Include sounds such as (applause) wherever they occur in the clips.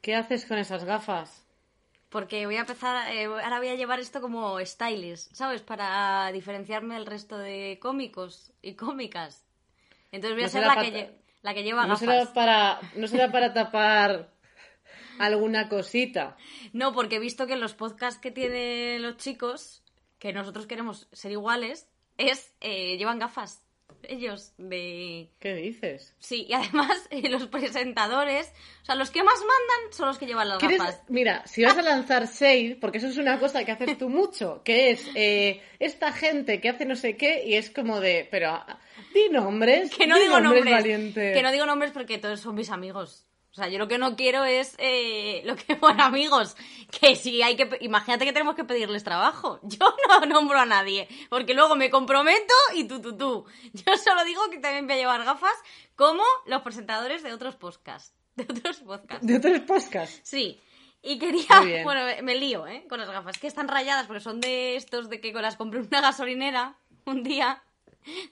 ¿Qué haces con esas gafas? Porque voy a empezar, eh, ahora voy a llevar esto como stylist, ¿sabes? Para diferenciarme del resto de cómicos y cómicas. Entonces voy a No ser la que, pa- lle- la que lleva ¿No gafas. será, para, ¿No será para tapar alguna cosita? No, porque he visto que en los podcasts que tienen los chicos, que nosotros queremos ser iguales, es eh, llevan gafas. Ellos de... ¿Qué dices? Sí, y además eh, (laughs) los presentadores, o sea, los que más mandan son los que llevan las ¿Quieres- gafas. Mira, si vas a lanzar shade, porque eso es una cosa que haces tú mucho, que es eh, esta gente que hace no sé qué y es como de, pero di nombres, Que no di digo nombres. valiente. Que no digo nombres porque todos son mis amigos. O sea, yo lo que no quiero es eh, lo que (laughs) bueno, amigos, que si hay que imagínate que tenemos que pedirles trabajo. (laughs) Yo no nombro a nadie, porque luego me comprometo y tú tú tú. Yo solo digo que también voy a llevar gafas como los presentadores de otros podcasts, (laughs) de otros podcasts. De otros podcasts. Sí. Y quería, bueno, me, lío, ¿eh? Con las gafas, que están rayadas porque son de estos de que las compré una gasolinera un día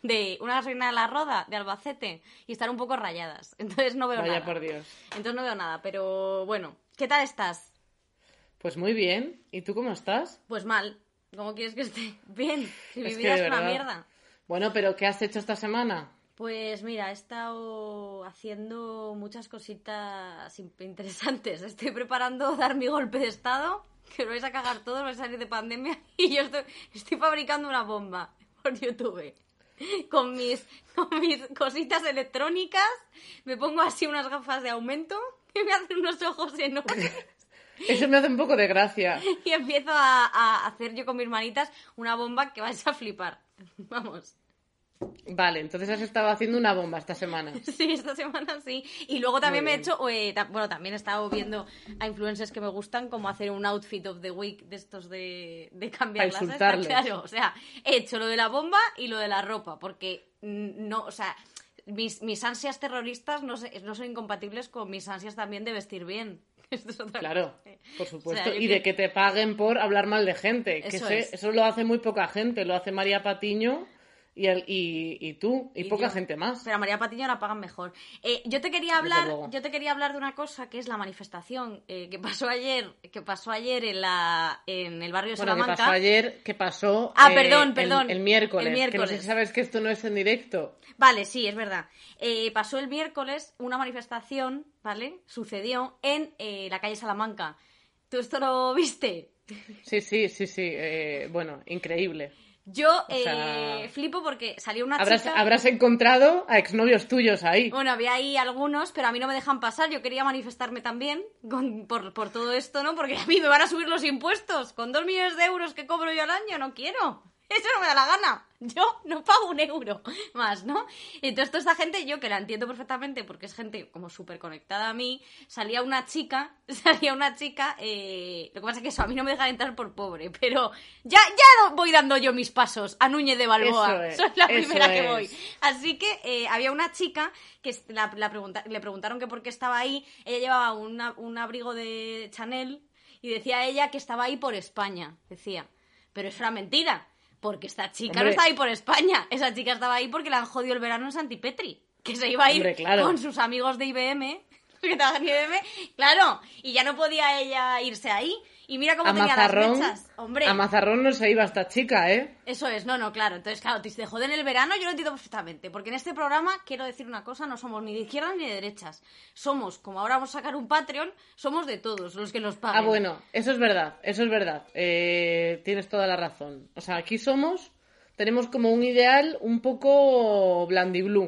de una gasolinera de la Roda, de Albacete, y están un poco rayadas. (laughs) Entonces no veo Vaya nada. por Dios. Entonces no veo nada, pero bueno, ¿qué tal estás? Pues muy bien. ¿Y tú cómo estás? Pues mal. ¿Cómo quieres que esté? (laughs) Bien. Si mi Es vida es una mierda. Bueno, pero ¿qué has hecho esta semana? Pues mira, he estado haciendo muchas cositas in- interesantes. (laughs) Estoy preparando dar mi golpe de estado, que lo vais a cagar todos, vais a salir de pandemia, y yo estoy, estoy fabricando una bomba por YouTube. (laughs) Con mis, con mis cositas electrónicas, me pongo así unas gafas de aumento, (laughs) que me hacen unos ojos enormes, (laughs) Eso me hace un poco de gracia. y empiezo a, a hacer yo con mis manitas una bomba que vais a flipar. Vamos. Vale, entonces has estado haciendo una bomba esta semana. (laughs) Sí, esta semana sí. Y luego también me he hecho, eh, ta- bueno, también he estado viendo a influencers que me gustan, como hacer un outfit of the week de estos de, de cambiar las. Claro, o sea, he hecho lo de la bomba y lo de la ropa, porque no, o sea, mis, mis ansias terroristas no, se- no son incompatibles con mis ansias también de vestir bien. (laughs) Esto es otra Claro, cosa. por supuesto. O sea, yo y de que te paguen por hablar mal de gente. Que Eso sé- es. eso lo hace muy poca gente. Lo hace María Patiño y, el- y, y tú. Y, Y poca yo. gente más. Pero a María Patiño la pagan mejor. Eh, yo te quería hablar, yo te quería hablar de una cosa que es la manifestación eh, que pasó ayer, que pasó ayer en la en el barrio de Bueno, que Salamanca. pasó ayer, que pasó Ah, eh, perdón, el- perdón. El, miércoles. El Que no sé miércoles. si sabes que esto no es en directo. Vale, sí, es verdad. Eh, pasó el miércoles una manifestación, ¿vale? Sucedió en eh, la calle Salamanca. ¿Tú esto lo viste? Sí, sí, sí, sí. eh, bueno, increíble. Yo sea, eh, flipo porque salió una Habrás, chica... habrás encontrado a exnovios tuyos ahí. Bueno, había ahí algunos, pero a mí no me dejan pasar. Yo quería manifestarme también con- por, por todo esto, ¿no? Porque a mí me van a subir los impuestos. Con dos millones de euros que cobro yo al año, no quiero. Eso no me da la gana. Yo no pago un euro más, ¿no? Entonces, toda esta gente, yo que la entiendo perfectamente porque es gente como súper conectada a mí, salía una chica, (laughs) salía una chica, eh, lo que pasa es que eso, a mí no me dejan entrar por pobre, pero ya, ya voy dando yo mis pasos a Núñez de Balboa. Eso es, (laughs) Soy la eso primera que voy. Así que eh, había una chica que la, la pregunta- le preguntaron que por qué estaba ahí. Ella llevaba una- un abrigo de Chanel y decía ella que estaba ahí por España. Decía, pero es una mentira, porque esta chica no está ahí por España. Esa chica estaba ahí porque le han jodido el verano en Santipetri. Que se iba a ir Hombre, claro. con sus amigos de IBM. (laughs) Que trabajan en IBM, claro, y ya no podía ella irse ahí. Y mira cómo A tenía Mazarrón, las mechas. Hombre, a Mazarrón no se iba esta chica, ¿eh? eso es, no, no, claro. Entonces, claro, te joden el verano, yo lo entiendo perfectamente. Porque en este programa, quiero decir una cosa, no somos ni de izquierdas ni de derechas. Somos, como ahora vamos a sacar un Patreon, somos de todos los que nos pagan. Ah, bueno, eso es verdad, eso es verdad. Eh, tienes toda la razón. O sea, aquí somos, tenemos como un ideal un poco blandiblue.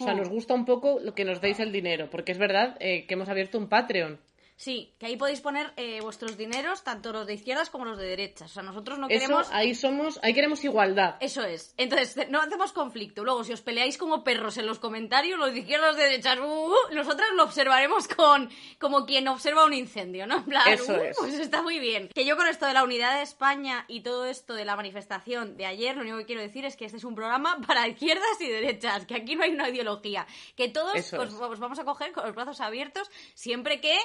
O sea, Oh. nos gusta un poco lo que nos deis el dinero, porque es verdad eh, que hemos abierto un Patreon. Sí, que ahí podéis poner eh, vuestros dineros, tanto los de izquierdas como los de derechas. O sea, nosotros no Eso, queremos... ahí somos, ahí queremos igualdad. Eso es. Entonces, no hacemos conflicto. Luego, si os peleáis como perros en los comentarios, los de izquierdas, los de derechas, uh, uh, nosotras lo observaremos con como quien observa un incendio, ¿no? En plan, Eso uh, es. pues está muy bien. Que yo con esto de la unidad de España y todo esto de la manifestación de ayer, lo único que quiero decir es que este es un programa (laughs) para izquierdas y derechas, que aquí no hay una ideología. Que todos Eso pues, es. os vamos a coger con los brazos abiertos siempre que...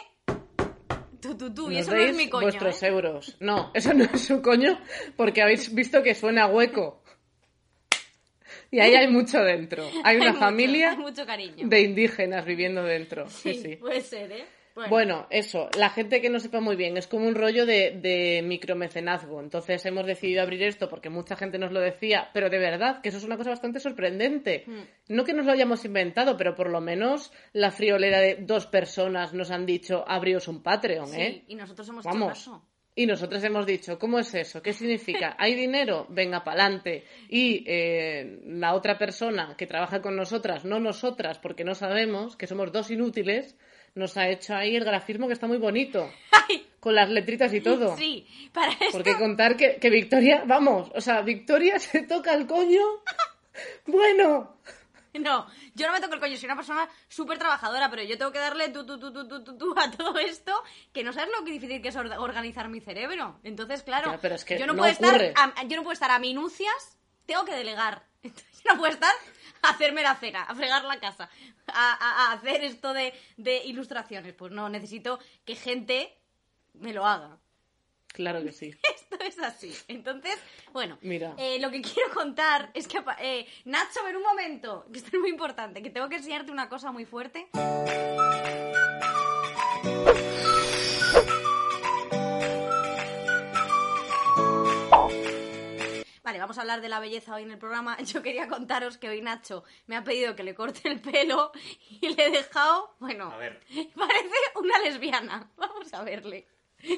Tú, tú, tú. Y eso no es mi coño, vuestros ¿eh? euros. No, (laughs) eso no es su coño, porque habéis visto que suena hueco. Y ahí hay mucho dentro. Hay (laughs) una familia hay mucho cariño. de indígenas viviendo dentro. Sí, sí. Puede ser, ¿eh? Bueno. eso, la gente que no sepa muy bien, es como un rollo de, de micromecenazgo. Entonces hemos decidido abrir esto porque mucha gente nos lo decía, pero de verdad que eso es una cosa bastante sorprendente. Hmm. No que nos lo hayamos inventado, pero por lo menos la friolera de dos personas nos han dicho abríos un Patreon, Sí, ¿eh? y nosotros hemos Vamos. hecho caso. Y nosotros hemos dicho, ¿cómo es eso? ¿Qué significa? ¿Hay dinero? Venga, pa'lante. Y eh, la otra persona que trabaja con nosotras, no nosotras, porque no sabemos, que somos dos inútiles, nos ha hecho ahí el grafismo que está muy bonito. (laughs) Ay, Con las letritas y todo. sí, para esto... Porque contar que, que Victoria, vamos, o sea, Victoria (laughs) se toca el coño. (laughs) Bueno, No, yo no me toco el coño, soy una persona súper trabajadora, pero yo tengo que darle tú, tú, tú, tú, tú, tú, tú a todo esto, que no sabes lo que difícil que es or- organizar mi cerebro. Entonces, claro, Ya, pero es que yo, no no puedo estar a, yo no puedo estar a minucias, tengo que delegar. Entonces, yo no puedo estar a hacerme la cena, a fregar la casa, a, a- a hacer esto de, de ilustraciones. Pues no, necesito que gente me lo haga. claro que sí. (laughs) Esto es así. Entonces, bueno, Mira. eh, lo que quiero contar es que, eh, Nacho, ven un momento, que esto es muy importante, que tengo que enseñarte una cosa muy fuerte. Vale, vamos a hablar de la belleza hoy en el programa. (laughs) Yo quería contaros que hoy Nacho me ha pedido que le corte el pelo (laughs) y le he dejado, bueno, A ver. (laughs) parece una lesbiana. Vamos a verle,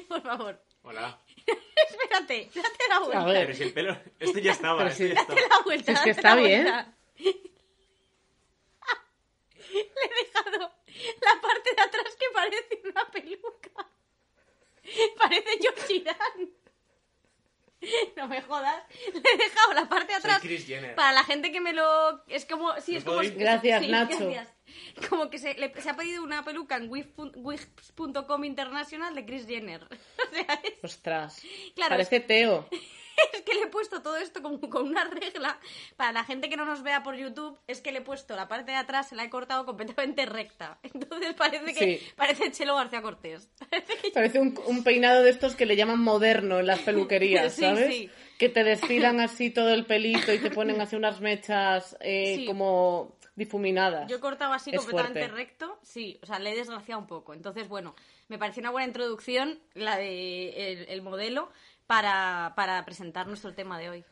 por favor. Hola. Espérate, date la vuelta. A ver. Pero si el pelo. Esto ya estaba. Pero ya Date estaba. la vuelta. Es que está bien. Le he dejado la parte de atrás que parece una peluca. Parece George Dan. (laughs) No me jodas. (laughs) Le he dejado la parte de Soy atrás. Kris Jenner. Para la gente que me lo. Es como. Sí, ¿Me es como. ir? Gracias, sí, Nacho. gracias. Como que se, le- se ha pedido una peluca en Wix.com International de Chris Jenner. (laughs) O sea, es, Ostras. Claro, Parece Teo. (laughs) es que le he puesto todo esto como con una regla. Para la gente que no nos vea por YouTube, es que le he puesto la parte de atrás, se la he cortado completamente recta. (laughs) Entonces parece que Sí. parece Chelo García Cortés. (laughs) Parece que Parece un, un peinado de estos que le llaman moderno en las peluquerías, Sí, ¿sabes? sí. Que te desfilan así todo el pelito y te ponen así unas mechas eh, como difuminadas. Yo he cortado así Es completamente fuerte. recto, sí, o sea, le he desgraciado un poco. Entonces, bueno, me pareció una buena introducción la de el, el modelo para, para presentar nuestro tema de hoy,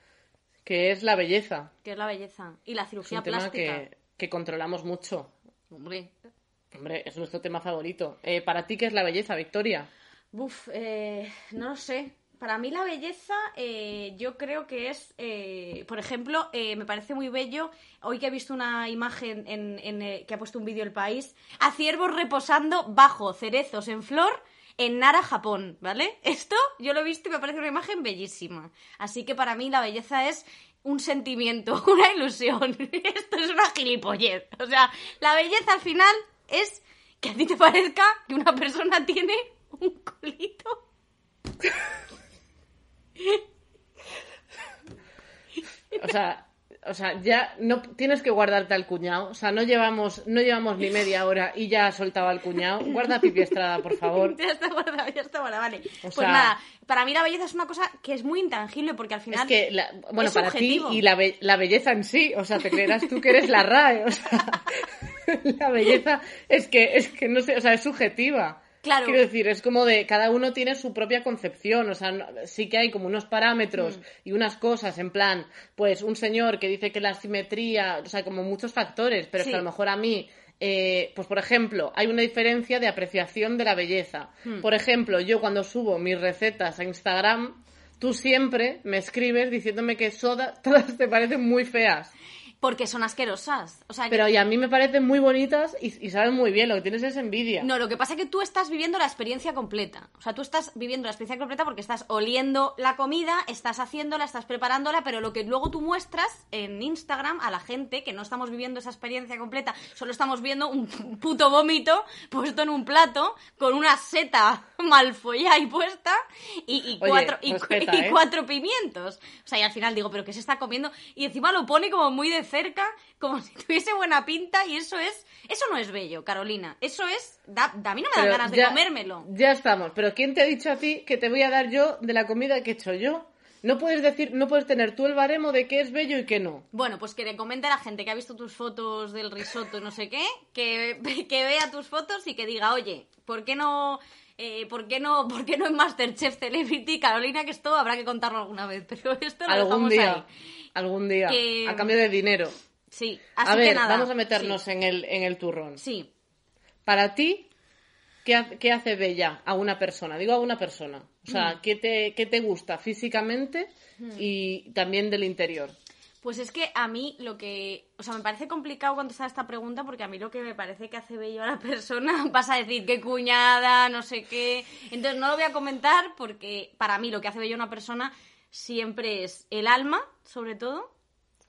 Que es la belleza. que es la belleza y la Es cirugía un tema plástica. que, que controlamos mucho. Hombre, Hombre, es nuestro tema favorito. Eh, ¿Para ti qué es la belleza, Victoria? Buf, eh, no lo sé. Para mí la belleza, eh, yo creo que es, eh, por ejemplo, eh, me parece muy bello, hoy que he visto una imagen en, en, que ha puesto un vídeo El País, a ciervos reposando bajo cerezos en flor en Nara, Japón, ¿vale? Esto yo lo he visto y me parece una imagen bellísima. Así que para mí la belleza es un sentimiento, (laughs) una ilusión. (laughs) Esto es una gilipollez. O sea, la belleza al final es que a ti te parezca que una persona tiene un culito. O sea, o sea, ya no tienes que guardarte al cuñado. O sea, no llevamos, no llevamos ni media hora y ya ha soltado al cuñado. Guarda Pipi Estrada, por favor. (laughs) Ya está guardado, ya está guardado, vale. O pues sea- nada, para mí la belleza es una cosa que es muy intangible porque al final Es que, la- bueno, es para ti y la, be- la belleza en sí, o sea, te creerás tú que eres la RAE, o sea, (laughs) la belleza es que, es que no sé, o sea, es subjetiva. Claro. Quiero decir, es como de, cada uno tiene su propia concepción, o sea, no- sí que hay como unos Mm. parámetros y unas cosas, en plan, pues un señor que dice que la simetría, o sea, como muchos factores, pero es que a lo mejor a mí, eh, pues por ejemplo, hay una diferencia de apreciación de la belleza. Hmm. Por ejemplo, yo cuando subo mis recetas a Instagram, tú siempre me escribes diciéndome que soda, (laughs) todas te parecen muy feas. Porque son asquerosas. O sea, Pero y a mí me parecen muy bonitas y, y saben muy bien, lo que tienes es envidia. No, lo que pasa es que tú estás viviendo la experiencia completa. O sea, tú estás viviendo la experiencia completa porque estás oliendo la comida, estás haciéndola, estás preparándola, pero lo que luego tú muestras en Instagram a la gente que no estamos viviendo esa experiencia completa, solo estamos viendo un (laughs) puto vómito puesto en un plato con una seta (laughs) mal follada y puesta y, y Oye, cuatro, y, y ¿eh? cuatro pimientos. O sea, y al final digo, ¿pero qué se está comiendo? Y encima lo pone como muy de cerca, como (laughs) si tuviese buena pinta y eso es... Eso no es bello, Carolina. Eso es... Da, da- a mí no me dan ganas de comérmelo. Ya estamos. Pero ¿quién te ha dicho a ti que te voy a dar yo de la comida que he hecho yo? No puedes decir, no puedes tener tú el baremo de qué es bello y qué no. Bueno, pues que le comente a la gente que ha visto tus fotos del risotto no sé qué, que, (laughs) que vea tus fotos y que diga, oye, ¿por qué no eh, ¿por, qué no, ¿por qué no en Masterchef Celebrity, Carolina, que esto habrá que contarlo alguna vez? (laughs) Pero esto lo algún dejamos día, ahí. Algún día, Que- a cambio de dinero. Sí, así a ver, que nada. vamos a meternos en, el, en el turrón. Sí, Para ti, ¿qué, qué hace bella a una persona? Digo a una persona. O Mm. sea, ¿qué te, qué te gusta físicamente y también del interior? Pues es que a mí lo que. O sea, me parece complicado contestar esta pregunta porque a mí lo que me parece que hace bello a la persona (laughs) vas a decir qué cuñada, no sé qué. Entonces no lo voy a comentar porque para mí lo que hace bello a una persona siempre es el alma, sobre todo,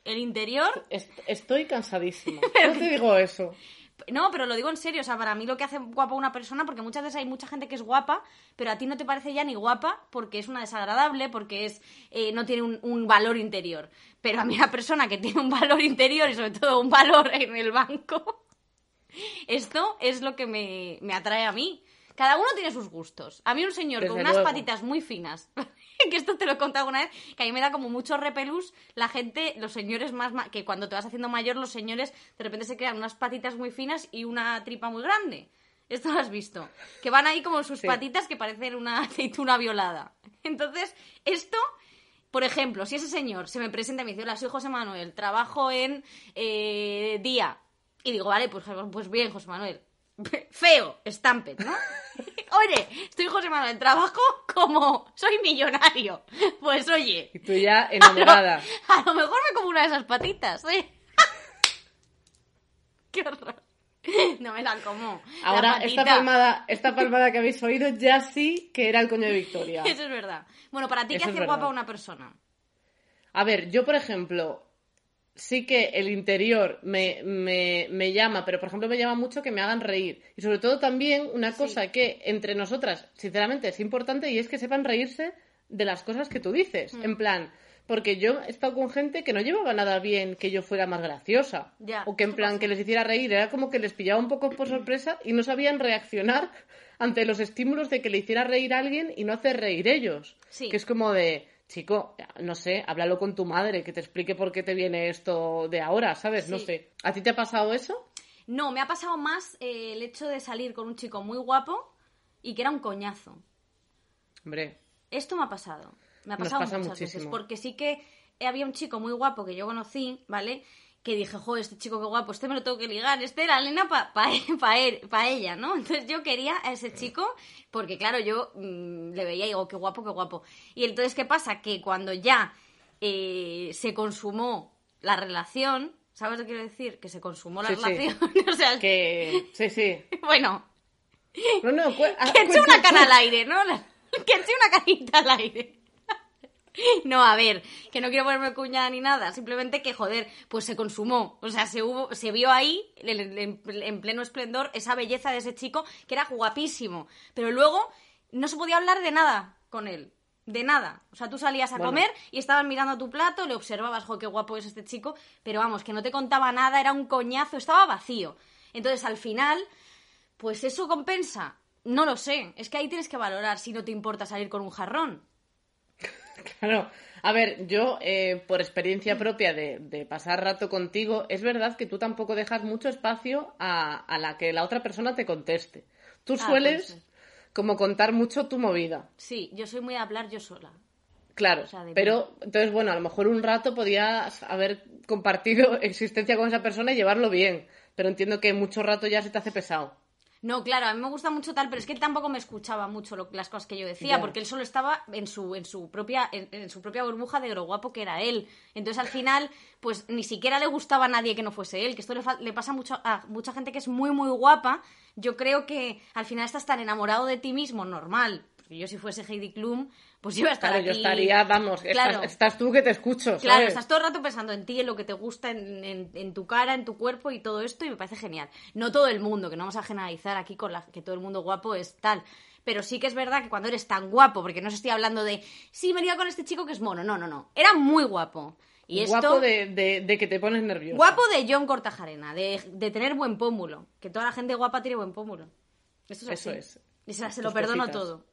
el interior. Est- Estoy cansadísima. (laughs) No te digo eso. No, pero lo digo en serio, o sea, para mí lo que hace guapa una persona, porque muchas veces hay mucha gente que es guapa, pero a ti no te parece ya ni guapa porque es una desagradable, porque es eh, no tiene un, un valor interior. Pero a mí una persona que tiene un valor interior y sobre todo un valor en el banco, (laughs) esto es lo que me, me atrae a mí. Cada uno tiene sus gustos. A mí un señor con unas luego. patitas muy finas, (laughs) que esto te lo he contado alguna vez, que a mí me da como mucho repelús la gente, los señores más, ma- que cuando te vas haciendo mayor, los señores de repente se crean unas patitas muy finas y una tripa muy grande. Esto lo has visto. Que van ahí como sus Sí. patitas que parecen una (laughs) aceituna violada. Entonces, esto, por ejemplo, si ese señor se me presenta y me dice, hola, soy José Manuel, trabajo en eh, Día. Y digo, vale, pues, pues bien, José Manuel. (laughs) Feo, estampet, ¿no? (laughs) Oye, estoy José Manuel, trabajo como soy millonario. (laughs) Pues oye, Y tú ya enamorada. a lo mejor me como una de esas patitas. oye. Qué horror. No me la como. Ahora, esta palmada, esta palmada que habéis oído ya sí que era el coño de Victoria. Eso es verdad. Bueno, para ti, ¿qué hace guapa a una persona? A ver, yo por ejemplo, sí que el interior me, me, me llama, pero por ejemplo me llama mucho que me hagan reír. Y sobre todo también una cosa que entre nosotras, sinceramente, es importante y es que sepan reírse de las cosas que tú dices. Mm. En plan, porque yo he estado con gente que no llevaba nada bien que yo fuera más graciosa. Ya, o que en plan pasa. que les hiciera reír. Era como que les pillaba un poco por sorpresa y no sabían reaccionar ante los estímulos de que le hiciera reír a alguien y no hacer reír ellos. Sí. Que es como de, chico, no sé, háblalo con tu madre, que te explique por qué te viene esto de ahora, ¿sabes? No sé. ¿A ti te ha pasado eso? No, me ha pasado más eh, el hecho de salir con un chico muy guapo y que era un coñazo. Hombre, Esto me ha pasado. Me ha Nos pasado pasa muchas veces. Porque sí que había un chico muy guapo que yo conocí, ¿vale? Que dije, joder, este chico qué guapo, este me lo tengo que ligar, este era Elena para pa, pa (laughs) pa ella, ¿no? Entonces yo quería a ese chico, porque claro, yo mm, le veía y digo, qué guapo, qué guapo. Y entonces, ¿qué pasa? Que cuando ya eh, se consumó la relación, ¿sabes lo que quiero decir? Que se consumó la Sí, sí. relación. (laughs) o sea, que... Sí, sí. (laughs) bueno, No, no, ah, que cuenta una cana tú. al aire, ¿no? La- Que eche una canita al aire. (laughs) No, a ver, que no quiero ponerme cuñada ni nada, simplemente que, joder, pues se consumó. O sea, se, hubo, se vio ahí, en, en- en pleno esplendor, esa belleza de ese chico, que era guapísimo. Pero luego no se podía hablar de nada con él. De nada. O sea, tú salías a Bueno. comer y estabas mirando tu plato, le observabas, jo, qué guapo es este chico, pero vamos, que no te contaba nada, era un coñazo, estaba vacío. Entonces, al final, pues eso compensa. No lo sé. Es que ahí tienes que valorar si no te importa salir con un jarrón. (laughs) Claro. A ver, yo, eh, por experiencia propia de, de pasar rato contigo, es verdad que tú tampoco dejas mucho espacio a, a la que la otra persona te conteste. Tú Ah, sueles pues sí. como contar mucho tu movida. Sí, yo soy muy de hablar yo sola. Claro, O sea, de pero entonces, bueno, a lo mejor un rato podías haber compartido (laughs) existencia con esa persona y llevarlo bien, pero entiendo que mucho rato ya se te hace pesado. No, claro, a mí me gusta mucho tal, pero es que él tampoco me escuchaba mucho lo- las cosas que yo decía, porque él solo estaba en su, en su propia, en, en su propia burbuja de lo guapo que era él. Entonces al final, pues ni siquiera le gustaba a nadie que no fuese él, que esto le, fa- le pasa mucho a mucha gente que es muy, muy guapa. Yo creo que al final estás tan enamorado de ti mismo, normal. Porque yo si fuese Heidi Klum, pues yo iba a estar Claro, yo estaría, vamos, Claro. estás, estás tú que te escucho, Claro, ¿sabes? estás todo el rato pensando en ti, en lo que te gusta, en, en- en tu cara, en tu cuerpo y todo esto, y me parece genial. No todo el mundo, que no vamos a generalizar aquí con la, que todo el mundo guapo es tal. Pero sí que es verdad que cuando eres tan guapo, porque no os estoy hablando de, sí, me liga con este chico que es mono, no, no, no. Era muy guapo. Y esto, Guapo de, de- de que te pones nervioso. guapo de John Cortajarena, de, de tener buen pómulo. Que toda la gente guapa tiene buen pómulo. Es Eso así. es. Y se, se lo perdono cositas. todo.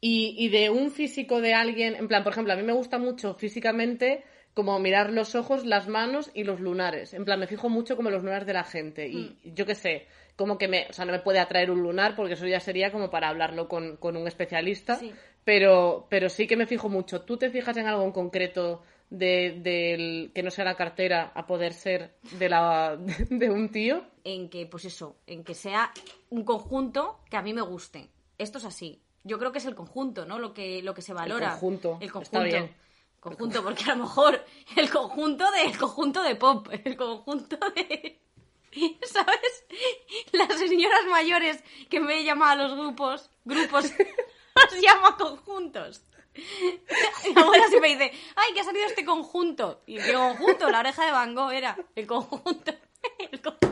Y, y de un físico de alguien, en plan, por ejemplo, a mí me gusta mucho físicamente como mirar los ojos, las manos y los lunares. En plan, me fijo mucho como los lunares de la gente. Y Mm. yo qué sé, como que me, o sea, no me puede atraer un lunar porque eso ya sería como para hablarlo con, con un especialista. Sí. Pero, pero sí que me fijo mucho. ¿Tú te fijas en algo en concreto de, del que no sea la cartera a poder ser de, la, (laughs) de un tío? en que, pues eso, en que sea un conjunto que a mí me guste. Esto es así. Yo creo que es el conjunto, ¿no? Lo que, lo que se valora. conjunto, El está conjunto. bien. Conjunto, porque a lo mejor el conjunto de, el conjunto de pop, el conjunto de. (laughs) ¿Sabes? Las señoras mayores que me llaman a los grupos, grupos, (laughs) los llamo conjuntos. Mi abuela siempre dice, ay, que ha salido este conjunto. Y qué conjunto, la oreja de Van Gogh era el conjunto. El conjunto.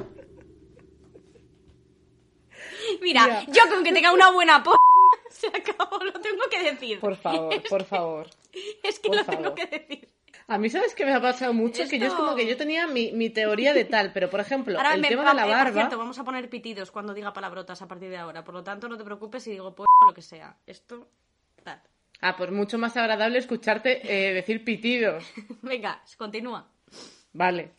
Mira, Mira. yo con que tenga una buena po... (laughs) Se acabó, lo tengo que decir. Por favor, (laughs) por favor. Es que por lo tengo que decir. A mí, ¿sabes qué me ha pasado mucho? Que yo es como que yo tenía mi, mi teoría de tal, pero por ejemplo, Ahora el me- tema va- de la eh, Por barba. cierto, vamos a poner pitidos cuando diga palabrotas a partir de ahora. Por lo tanto, no te preocupes si digo po lo que sea. Esto, tal. Ah, pues mucho más agradable escucharte eh, decir pitidos. (laughs) Venga, continúa. Vale.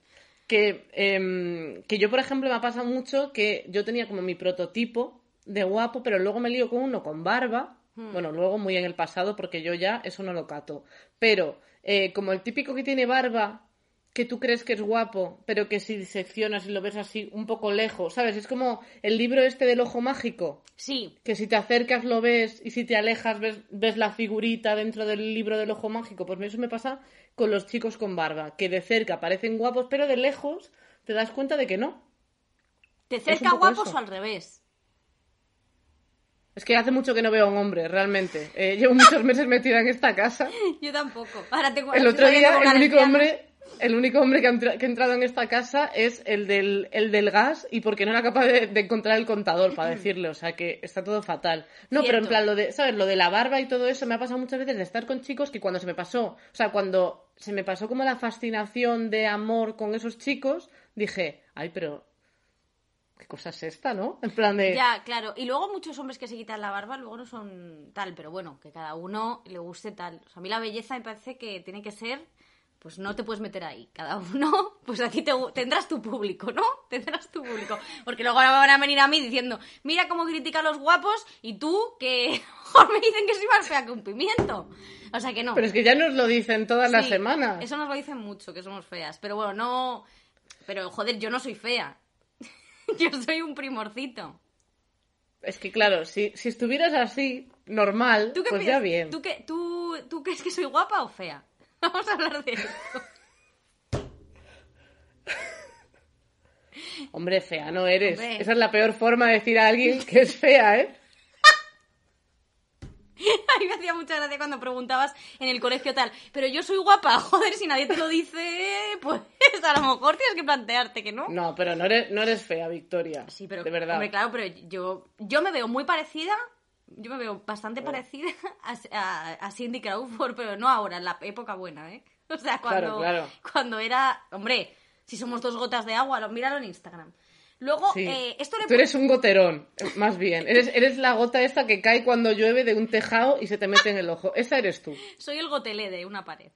Que, em, que yo, por ejemplo, me ha pasado mucho que yo tenía como mi prototipo de guapo, pero luego me lío con uno con barba. Bueno, luego muy en el pasado, porque yo ya eso no lo cato. Pero eh, como el típico que tiene barba, que tú crees que es guapo, pero que si diseccionas y lo ves así un poco lejos, ¿sabes? Es como el libro este del ojo mágico. Sí, que si te acercas lo ves y si te alejas ves, ves la figurita dentro del libro del ojo mágico. Pues eso me pasa con los chicos con barba, que de cerca parecen guapos, pero de lejos te das cuenta de que no. ¿te cerca guapos eso. o al revés? Es que hace mucho que no veo a un hombre, realmente. Eh, llevo muchos meses metida en esta casa. (laughs) Yo tampoco. Ahora El otro día, el único hombre, el único hombre que ha, entrado en esta casa es el del, el del gas y porque no era capaz de, de encontrar el contador para (laughs) decirle, o sea que está todo fatal. No, pero en plan, lo de, ¿sabes? Lo de la barba y todo eso me ha pasado muchas veces de estar con chicos que cuando se me pasó, o sea, cuando se me pasó como la fascinación de amor con esos chicos, dije, ay, pero, ¿qué cosa es esta, no? En plan de... Ya, claro. Y luego muchos hombres que se quitan la barba luego no son tal, pero bueno, que cada uno le guste tal. O sea, a mí la belleza me parece que tiene que ser, pues no te puedes meter ahí. Cada uno, (laughs) pues aquí te, tendrás tu público, ¿no? (laughs) Tendrás tu público. Porque luego ahora van a venir a mí diciendo, mira cómo critica a los guapos y tú que (laughs) me dicen que soy más fea que un pimiento. O sea que no. Pero es que ya nos lo dicen todas las semanas. Eso nos lo dicen mucho, que somos feas. Pero bueno, no... Pero joder, yo no soy fea. (laughs) yo soy un primorcito. Es que claro, si, si estuvieras así, normal, ¿Tú qué pues piensas? ya bien. ¿Tú, qué, tú, ¿Tú crees que soy guapa o fea? (laughs) Vamos a hablar de esto. (laughs) Hombre, fea no eres. Hombre. Esa es la peor forma de decir a alguien que es fea, ¿eh? (laughs) A mí me hacía mucha gracia cuando preguntabas en el colegio tal, pero yo soy guapa, (laughs) joder, si nadie te lo dice, pues (laughs) a lo mejor tienes que plantearte que no. No, pero no eres, no eres fea, Victoria. Sí, pero De verdad. hombre, claro, pero yo, yo me veo muy parecida, yo me veo bastante parecida a, a- a Cindy Crawford, pero no ahora, en la época buena, ¿eh? O sea, cuando, Claro, claro. cuando era, hombre, si somos dos gotas de agua, lo, míralo en Instagram. Luego, Sí. eh, esto le Tú eres un goterón, más bien. Eres, eres la gota esta que cae cuando llueve de un tejado y se te mete en el ojo. Esa eres tú. (laughs) Soy el gotelé de una pared.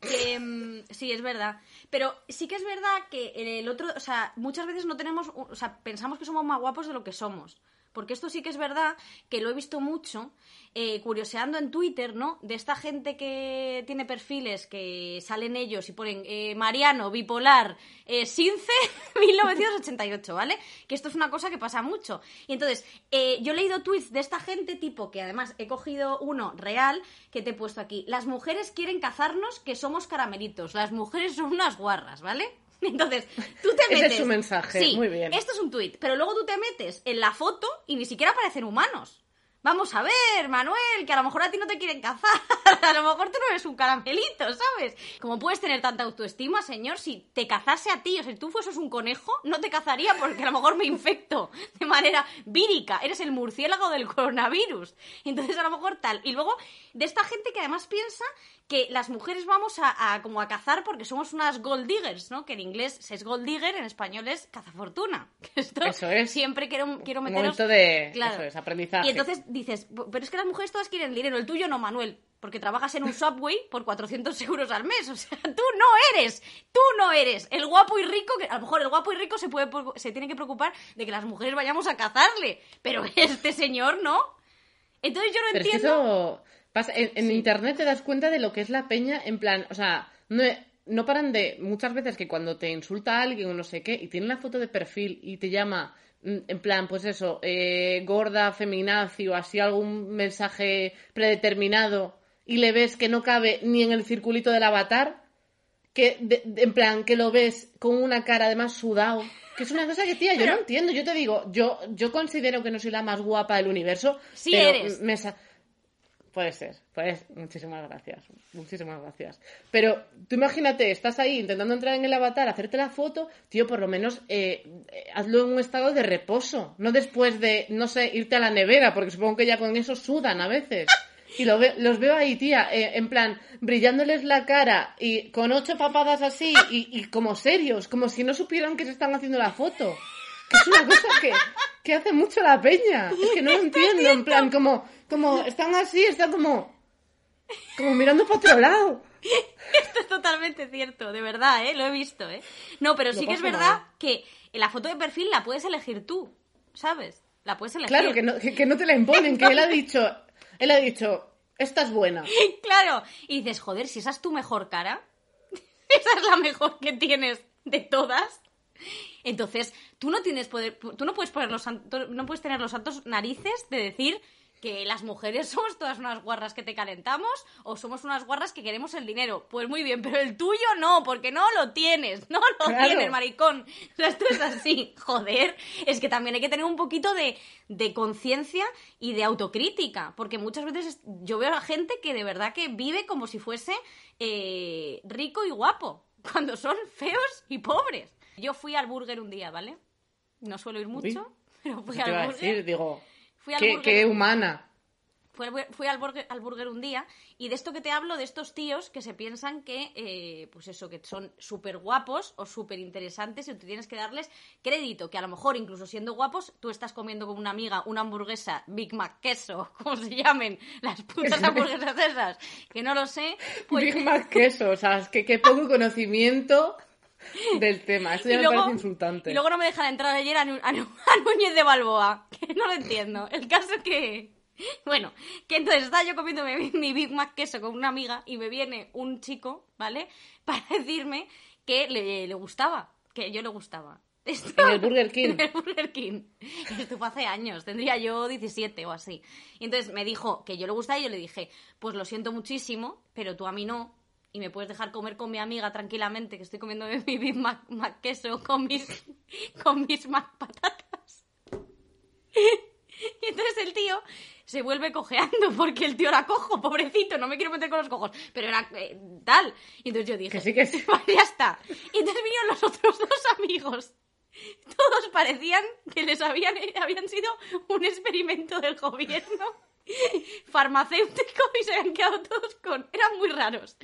Que, mm, sí, es verdad. Pero sí que es verdad que el otro, o sea, muchas veces no tenemos, o sea, pensamos que somos más guapos de lo que somos. Porque esto sí que es verdad que lo he visto mucho, eh, curioseando en Twitter, ¿no? De esta gente que tiene perfiles que salen ellos y ponen eh, Mariano, bipolar, eh, Since, (laughs) 1988, ¿vale? Que esto es una cosa que pasa mucho. Y entonces, eh, yo he leído tweets de esta gente, tipo, que además he cogido uno real, que te he puesto aquí. Las mujeres quieren cazarnos, que somos caramelitos. Las mujeres son unas guarras, ¿vale? (laughs) Entonces, tú te Ese metes. es su mensaje, Sí, muy bien. Esto es un tuit, pero luego tú te metes en la foto y ni siquiera parecen humanos. Vamos a ver, Manuel, que a lo mejor a ti no te quieren cazar. (laughs) A lo mejor tú no eres un caramelito, ¿sabes? ¿Cómo puedes tener tanta autoestima, señor? Si te cazase a ti, o sea, si tú fueses un conejo, no te cazaría porque a lo mejor me infecto de manera vírica. Eres el murciélago del coronavirus. Entonces, a lo mejor tal. Y luego, de esta gente que además piensa que las mujeres vamos a, a como a cazar porque somos unas gold diggers, ¿no? Que en inglés es gold digger, en español es cazafortuna. (laughs) Esto Eso es. Siempre quiero, quiero Un meteros... momento de Claro. eso es, aprendizaje. Y entonces dices, pero es que las mujeres todas quieren dinero, el tuyo no, Manuel, porque trabajas en un subway por 400 euros al mes. O sea, (laughs) tú no eres, tú no eres el guapo y rico, que a lo mejor el guapo y rico se, puede, se tiene que preocupar de que las mujeres vayamos a cazarle, pero (laughs) este señor no. Entonces yo no Pero es que entiendo. eso pasa. En, en internet te das cuenta de lo que es la peña, en plan, o sea, no, no paran de. Muchas veces que cuando te insulta a alguien o no sé qué, y tiene una foto de perfil y te llama, mm, en plan, pues eso, eh, gorda, feminazi o así algún mensaje predeterminado, y le ves que no cabe ni en el circulito del avatar, que de- de- en plan, que lo ves con una cara además sudado. Que es una cosa que, tía, yo no entiendo. Yo te digo, yo, yo considero que no soy la más guapa del universo. Sí pero eres. me Puede ser, pues muchísimas gracias, muchísimas gracias. Pero tú imagínate, estás ahí intentando entrar en el avatar, hacerte la foto, tío, por lo menos eh, hazlo en un estado de reposo, no después de, no sé, irte a la nevera, porque supongo que ya con eso sudan a veces. Y lo ve- los veo ahí, tía, eh, en plan, brillándoles la cara y con ocho papadas así y como serios, como si no supieran que se están haciendo la foto. Que es una cosa que, que hace mucho la peña. Es que no lo entiendo, en plan, como, como están así, están como, como mirando para otro lado. Esto es totalmente cierto, de verdad, ¿eh? Lo he visto, ¿eh? No, pero sí que es verdad que la foto de perfil la puedes elegir tú, ¿sabes? La puedes elegir. Claro, que no, que, que no te la imponen, que él ha dicho, él ha dicho, esta es buena. (laughs) Claro. Y dices, joder, si esa es tu mejor cara, (laughs) esa es la mejor que tienes de todas. Entonces, tú no tienes poder, tú no puedes poner los no puedes tener los santos narices de decir que las mujeres (laughs) somos todas unas guarras que te calentamos o somos unas guarras que queremos el dinero. Pues muy bien, pero el tuyo no, porque no lo tienes, no lo Claro. tienes, maricón. (laughs) O sea, esto es así, (laughs) joder. Es que también hay que tener un poquito de, de conciencia y de autocrítica, porque muchas veces es- yo veo a gente que de verdad que vive como si fuese eh, rico y guapo, cuando son feos y pobres. Yo fui al burger un día, ¿vale? No suelo ir mucho, Uy. (laughs) pero fui al burger. decir, digo, Fui al qué, burger qué humana. Fui al, bu- fui al burger, al burger un día y de esto que te hablo, de estos tíos que se piensan que, eh, pues eso, que son súper guapos o súper interesantes y tú tienes que darles crédito, que a lo mejor incluso siendo guapos, tú estás comiendo con una amiga una hamburguesa Big Mac queso, (laughs) como se llamen, las putas (laughs) hamburguesas esas, que no lo sé, pues... Big Mac queso, o sea, es que qué poco conocimiento (laughs) del tema. Esto ya y me luego, parece insultante. y luego no me dejan entrar ayer a, a (laughs) a Núñez de Balboa, que no lo entiendo. El caso es que... Bueno, que entonces estaba yo comiéndome mi, mi Big Mac queso con una amiga y me viene un chico, ¿vale? (laughs) Para decirme que le, le gustaba, que yo le gustaba. Esto- En el Burger King. En el Burger King. Esto fue hace años, tendría yo 17 o así. Y entonces me dijo que yo le gustaba y yo le dije, pues lo siento muchísimo, pero tú a mí no. Y me puedes dejar comer con mi amiga tranquilamente, que estoy comiendo mi Big Mac, Mac queso con mis, (laughs) con mis Mac patatas. (laughs) Y entonces el tío se vuelve cojeando porque el tío era cojo, pobrecito, no me quiero meter con los cojos, pero era eh, tal. Y entonces yo dije, sí, que sí. (laughs) "Vale, ya está. Y entonces vinieron los otros dos amigos. Todos parecían que les habían, habían sido un experimento del gobierno (laughs) farmacéutico y se habían quedado todos con... Eran muy raros.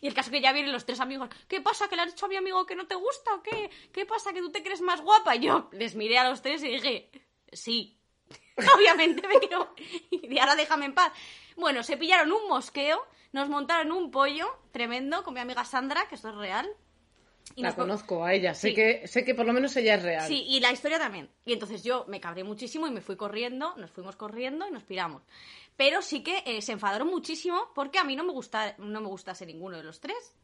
Y el caso que ya vienen los tres amigos. ¿Qué pasa? ¿Que le has dicho a mi amigo que no te gusta o qué? ¿Qué pasa? ¿Que tú te crees más guapa? Y yo les miré a los tres y dije, sí. (laughs) Obviamente me quiero... (laughs) Y ahora déjame en paz. Bueno, se pillaron un mosqueo, nos montaron un pollo tremendo con mi amiga Sandra, que esto es real. Y La nos conozco a ella, sé, Sí. que, sé que por lo menos ella es real. Sí, y la historia también. Y entonces yo me cabré muchísimo y me fui corriendo, nos fuimos corriendo y nos piramos. Pero sí que eh, se enfadaron muchísimo porque a mí no me gusta, no me gustase ninguno de los tres.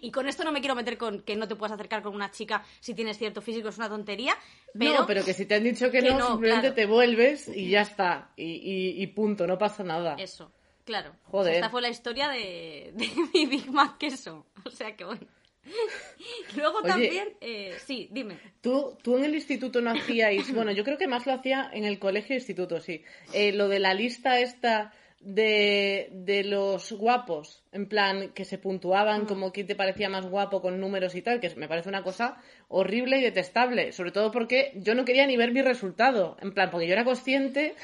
Y con esto no me quiero meter con que no te puedas acercar con una chica si tienes cierto físico, es una tontería. Pero, no, pero que si te han dicho que, que no, no, simplemente claro. te vuelves y ya está. Y, y- y punto, no pasa nada. Eso, claro. Joder. Esta fue la historia de, de (laughs) mi Big Mac queso. O sea que bueno. (laughs) Luego Oye. también, eh, sí, dime. ¿Tú, tú en el instituto no hacíais, (laughs) bueno, yo creo que más lo hacía en el colegio e instituto, sí. Eh, lo de la lista esta de, de los guapos, en plan, que se puntuaban como quién te parecía más guapo con números y tal, que me parece una cosa horrible y detestable. Sobre todo porque yo no quería ni ver mi resultado. En plan, porque yo era consciente,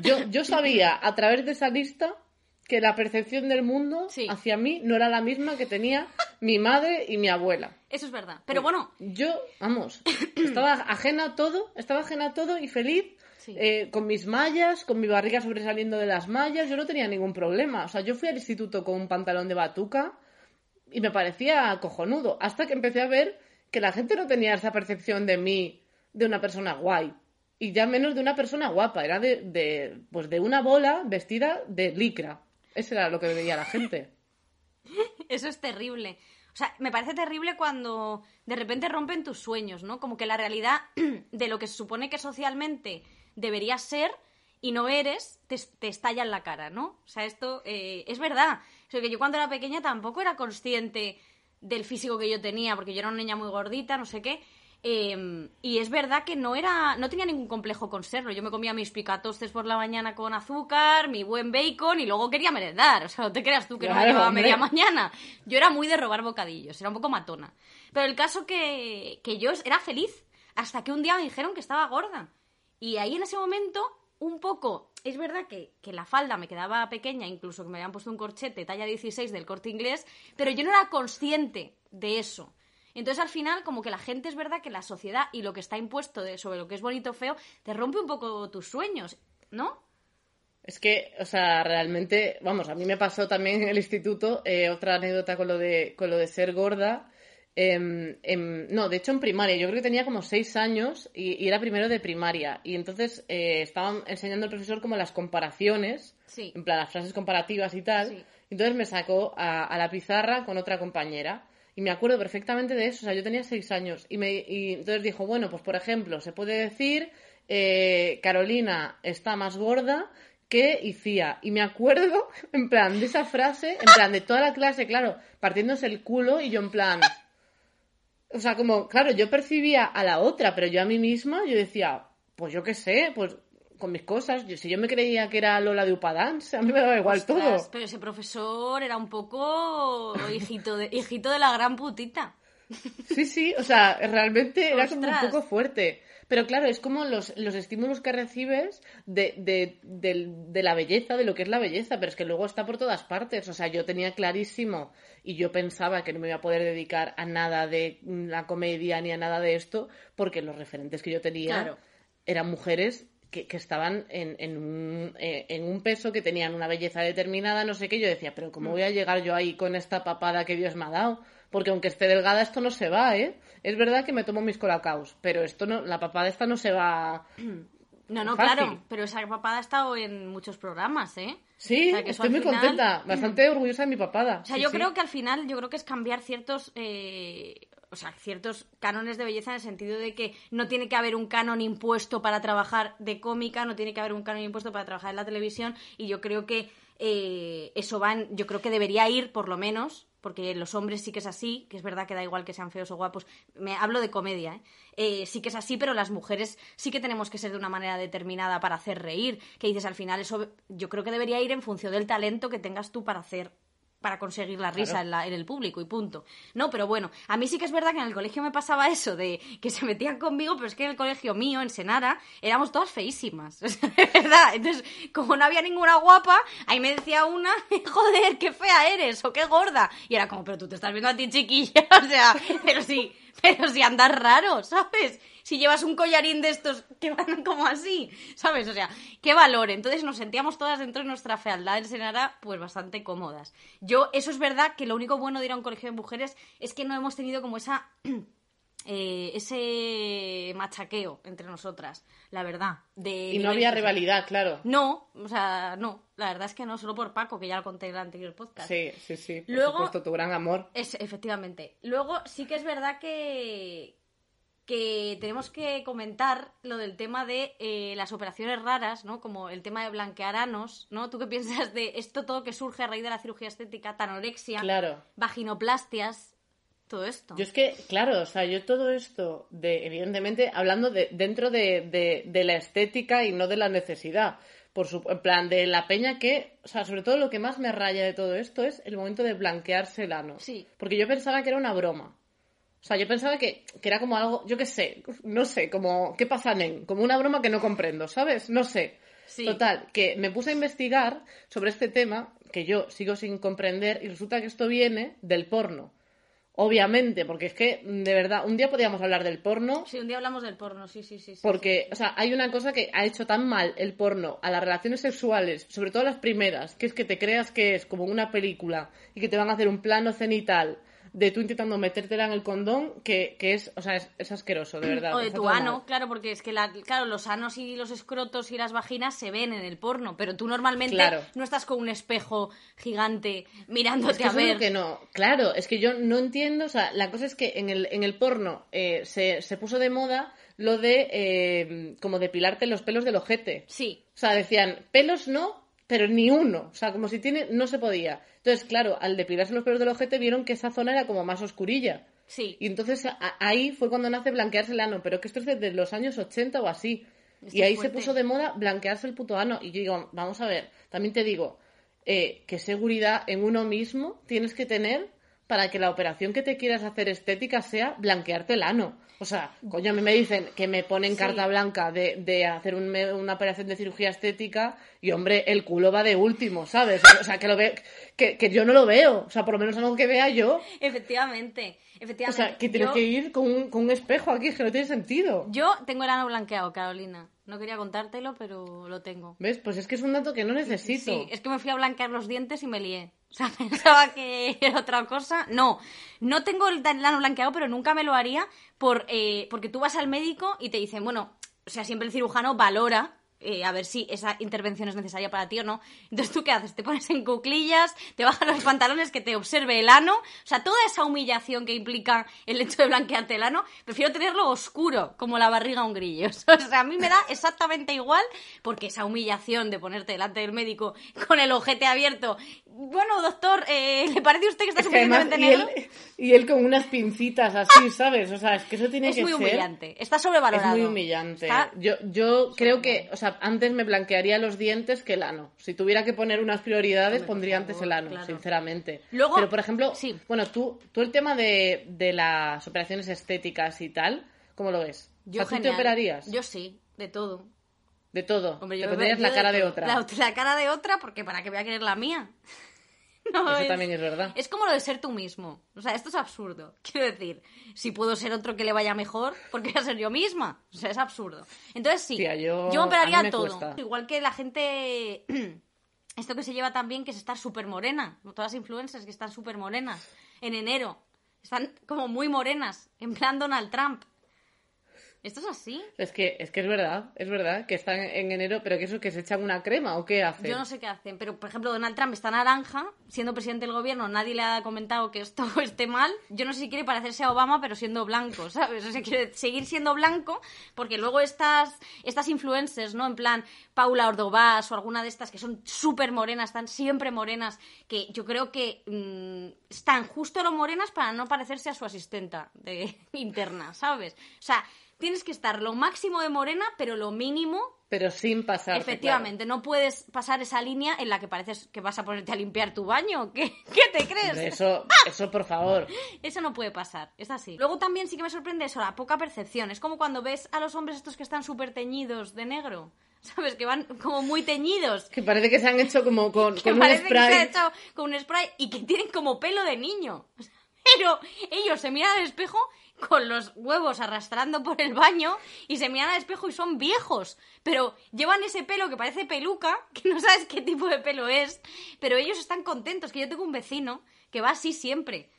yo, yo sabía a través de esa lista que la percepción del mundo Sí. hacia mí no era la misma que tenía (laughs) mi madre y mi abuela. Eso es verdad. Pero bueno, Yo, vamos, estaba ajena a todo, estaba ajena a todo y feliz Sí. eh, con mis mallas, con mi barriga sobresaliendo de las mallas, yo no tenía ningún problema. O sea, yo fui al instituto con un pantalón de batuca y me parecía cojonudo. Hasta que empecé a ver que la gente no tenía esa percepción de mí, de una persona guay. Y ya menos de una persona guapa. Era de, de, pues de una bola vestida de licra. Eso era lo que veía la gente. (laughs) Eso es terrible. O sea, me parece terrible cuando de repente rompen tus sueños, ¿no? Como que la realidad (clears throat) de lo que se supone que socialmente deberías ser y no eres, te, te estalla en la cara, ¿no? O sea, esto eh, es verdad. O sea, que yo cuando era pequeña tampoco era consciente del físico que yo tenía, porque yo era una niña muy gordita, no sé qué. Eh, y es verdad que no era, no tenía ningún complejo con serlo. Yo me comía mis picatostes por la mañana con azúcar, mi buen bacon y luego quería merendar. O sea, no te creas tú que no me llevaba hombre. media mañana. Yo era muy de robar bocadillos, era un poco matona. Pero el caso que, que yo era feliz hasta que un día me dijeron que estaba gorda. Y ahí en ese momento, un poco, es verdad que, que la falda me quedaba pequeña, incluso que me habían puesto un corchete talla 16 del corte inglés, pero yo no era consciente de eso. Entonces al final, como que la gente es verdad que la sociedad y lo que está impuesto de, sobre lo que es bonito o feo, te rompe un poco tus sueños, ¿no? Es que, o sea, realmente, vamos, a mí me pasó también en el instituto eh, otra anécdota con lo de, con lo de ser gorda. Em, em, no, de hecho en primaria, yo creo que tenía como seis años y, y era primero de primaria. Y entonces eh, estaban enseñando el profesor como las comparaciones, Sí. en plan las frases comparativas y tal. Sí. Entonces me sacó a, a la pizarra con otra compañera. Y me acuerdo perfectamente de eso, o sea, yo tenía seis años. Y, me, y entonces dijo, bueno, pues por ejemplo, se puede decir, eh, Carolina está más gorda que Icía. Y me acuerdo, (laughs) en plan, de esa frase, en plan, de toda la clase, claro, partiéndose el culo y yo en plan... O sea, como, claro, yo percibía a la otra, pero yo a mí misma, yo decía, pues yo qué sé, pues con mis cosas. Yo, si yo me creía que era Lola de Upadance, a mí me daba igual Ostras, todo. Pero ese profesor era un poco hijito de, hijito de la gran putita. Sí, sí, o sea, realmente era como un poco fuerte. Pero claro, es como los, los estímulos que recibes de, de, de la belleza, de lo que es la belleza, pero es que luego está por todas partes. O sea, yo tenía clarísimo y yo pensaba que no me iba a poder dedicar a nada de la comedia ni a nada de esto, porque los referentes que yo tenía Claro. eran mujeres que, que estaban en, en, un, eh, en un peso, que tenían una belleza determinada, no sé qué. Yo decía, pero Mm. ¿cómo voy a llegar yo ahí con esta papada que Dios me ha dado? Porque aunque esté delgada, esto no se va, ¿eh? Es verdad que me tomo mis colacaos, pero esto no, la papada esta no se va. (clears throat) No, no, Fácil. claro, pero esa papada ha estado en muchos programas, ¿eh? Sí, O sea, que estoy muy final- contenta, (clears throat) bastante orgullosa de mi papada. O sea, Sí, yo sí. creo que al final, yo creo que es cambiar ciertos, eh, o sea, ciertos cánones de belleza en el sentido de que no tiene que haber un canon impuesto para trabajar de cómica, no tiene que haber un canon impuesto para trabajar en la televisión, y yo creo que eh, eso va, en- yo creo que debería ir, por lo menos, porque los hombres sí que es así, que es verdad que da igual que sean feos o guapos, me hablo de comedia, ¿eh? Eh, sí que es así, pero las mujeres sí que tenemos que ser de una manera determinada para hacer reír, que dices al final eso yo creo que debería ir en función del talento que tengas tú para hacer para conseguir la risa Claro. en, la- en el público y punto. No, pero bueno, a mí sí que es verdad que en el colegio me pasaba eso de que se metían conmigo, pero es que en el colegio mío, en Senara, éramos todas feísimas. (laughs) O sea, de verdad. Entonces, como no había ninguna guapa, ahí me decía una, (laughs) joder, qué fea eres o qué gorda. Y era como, pero tú te estás viendo a ti chiquilla. (laughs) O sea, pero sí, pero si andas raro, ¿sabes? Si llevas un collarín de estos que van (laughs) como así, ¿sabes? O sea, qué valor. Entonces nos sentíamos todas dentro de nuestra fealdad en Senara, pues bastante cómodas. Yo, eso es verdad que lo único bueno de ir a un colegio de mujeres es que no hemos tenido como esa. (clears throat) eh, ese machaqueo entre nosotras, la verdad. De Y no había rivalidad, claro. No, o sea, no. La verdad es que no, solo por Paco, que ya lo conté en el anterior podcast. Sí, sí, sí. Por Luego- supuesto, tu gran amor. Es, efectivamente. Luego sí que es verdad que, que tenemos que comentar lo del tema de eh, las operaciones raras, ¿no? Como el tema de blanquear anos, ¿no? ¿Tú qué piensas de esto todo que surge a raíz de la cirugía estética, tanorexia, Claro. vaginoplastias, todo esto? Yo es que, claro, o sea, yo todo esto, de, evidentemente, hablando de, dentro de, de- de la estética y no de la necesidad. Por su, en plan, de la peña que, o sea, sobre todo lo que más me raya de todo esto es el momento de blanquearse el ano. Sí. Porque yo pensaba que era una broma. O sea, yo pensaba que, que era como algo, yo qué sé, no sé, como, ¿qué pasa, nen? Como una broma que no comprendo, ¿sabes? No sé. Sí. Total, que me puse a investigar sobre este tema, que yo sigo sin comprender, y resulta que esto viene del porno. Obviamente, porque es que, de verdad, un día podríamos hablar del porno. Sí, un día hablamos del porno, sí, sí, sí. porque, sí. o sea, hay una cosa que ha hecho tan mal el porno a las relaciones sexuales, sobre todo las primeras, que es que te creas que es como una película y que te van a hacer un plano cenital de tú intentando metértela en el condón, que, que es, o sea, es, es asqueroso, de verdad. O de tu ano, mal. claro, porque es que la, claro, los anos y los escrotos y las vaginas se ven en el porno, pero tú normalmente Claro. no estás con un espejo gigante mirándote Es que a ver. lo que no. Claro, es que yo no entiendo. O sea, la cosa es que en el, en el porno eh, se, se puso de moda lo de eh, como depilarte los pelos del ojete. Sí, O sea, decían, pelos no, pero ni uno. O sea, como si tiene, no se podía. Entonces, claro, al depilarse los pelos del ojete vieron que esa zona era como más oscurilla. sí. Y entonces a- ahí fue cuando nace blanquearse el ano, pero que esto es desde los años 80 o así. Y ahí se puso de moda blanquearse el puto ano. Y yo digo, vamos a ver, también te digo, eh, qué seguridad en uno mismo tienes que tener para que la operación que te quieras hacer estética sea blanquearte el ano. O sea, coño, a mí me dicen que me ponen Sí. carta blanca de, de hacer un- una operación de cirugía estética y, hombre, el culo va de último, ¿sabes? O sea, que, lo ve, que, que yo no lo veo. O sea, por lo menos algo que vea yo. Efectivamente, O efectivamente. sea, que tienes yo, que ir con un, con un espejo aquí, es que no tiene sentido. yo tengo el ano blanqueado, Carolina. No quería contártelo, pero lo tengo. ¿Ves? Pues es que es un dato que no necesito. Sí, es que me fui a blanquear los dientes y me lié. (laughs) O sea, pensaba que era otra cosa. No, no tengo el el ano blanqueado, pero nunca me lo haría por, eh, porque tú vas al médico y te dicen, bueno, o sea, siempre el cirujano valora eh, a ver si esa intervención es necesaria para ti o no. Entonces, ¿tú qué haces? Te pones en cuclillas, te bajas los pantalones, que te observe el ano. O sea, toda esa humillación que implica el hecho de blanquearte el ano, prefiero tenerlo oscuro, como la barriga a un grillo. (laughs) O sea, a mí me da exactamente igual, porque esa humillación de ponerte delante del médico con el ojete abierto. Bueno, doctor, eh, ¿le parece a usted que está Es que además, suficientemente y negro? él, y él con unas pincitas así, (laughs) ¿sabes? O sea, es que eso tiene Es que muy ser... humillante. Está Es sobrevalorado. muy humillante. Está- Yo, yo creo que, o sea, antes me blanquearía los dientes que el ano. Si tuviera que poner unas prioridades, Hombre, pondría favor, antes el ano, claro. sinceramente. Luego- Pero, por ejemplo, sí. bueno, tú, tú el tema de, de las operaciones estéticas y tal, ¿cómo lo ves? Yo o sea, ¿tú te operarías? Yo sí, de todo. De todo. Hombre, te yo me- pondrías la cara de otra. La, la cara de otra, porque para que voy a querer la mía. (laughs) No, Eso es- también es verdad. Es como lo de ser tú mismo. O sea, esto es absurdo. (laughs) Quiero decir, si puedo ser otro que le vaya mejor, ¿por qué voy a ser yo misma? O sea, es absurdo. Entonces sí, Tía, yo- operaría a mí me todo. cuesta. Igual que la gente... (clears throat) Esto que se lleva también, que es estar súper morena. Todas las influencers que están súper morenas. En enero. Están como muy morenas. En plan Donald Trump. ¿Esto es así? Es que, es que es verdad, es verdad, que están en enero, pero que eso, que se echan una crema o qué hacen. Yo no sé qué hacen, pero por ejemplo Donald Trump está naranja, siendo presidente del gobierno, nadie le ha comentado que esto (laughs) esté mal. Yo no sé si quiere parecerse a Obama, pero siendo blanco, (laughs) ¿sabes? O sea, quiere seguir siendo blanco, porque luego estas, estas influencers, ¿no? En plan Paula Ordovás o alguna de estas que son súper morenas, están siempre morenas, que yo creo que mm, están justo lo morenas para no parecerse a su asistenta de (laughs) interna, ¿sabes? O sea, tienes que estar lo máximo de morena, pero lo mínimo Pero sin pasar. Efectivamente, no puedes pasar esa línea en la que pareces que vas a ponerte a limpiar tu baño. ¿Qué, (laughs) qué te crees? Eso, (laughs) eso, por favor. Eso no puede pasar, es así. Luego también sí que me sorprende eso, la poca percepción. Es como cuando ves a los hombres estos que están súper teñidos de negro. (laughs) ¿Sabes? Que van como muy teñidos. Que parece que se han hecho como con, Que con un parece que se ha spray. hecho con un spray y que tienen como pelo de niño. Pero ellos se miran al espejo con los huevos arrastrando por el baño y se miran al espejo y son viejos. Pero llevan ese pelo que parece peluca, que no sabes qué tipo de pelo es, pero ellos están contentos. Que yo tengo un vecino que va así siempre.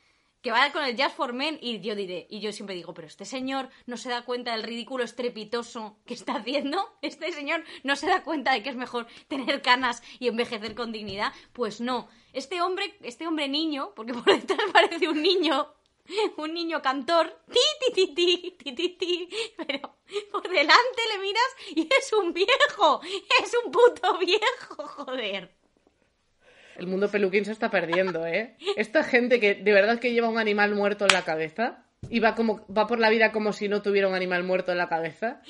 Que va con el Jazz for Men y yo diré, y yo siempre digo, pero este señor no se da cuenta del ridículo estrepitoso que está haciendo, (laughs) este señor no se da cuenta de que es mejor tener canas y envejecer con dignidad, pues no, este hombre, este hombre niño, porque por detrás (laughs) parece un niño, un niño cantor, ti ti ti ti ti ti pero por delante le miras y es un viejo, es un puto viejo, (laughs) joder. El mundo peluquín se está perdiendo, ¿eh? Esta gente que de verdad que lleva un animal muerto en la cabeza y va, como, va por la vida como si no tuviera un animal muerto en la cabeza.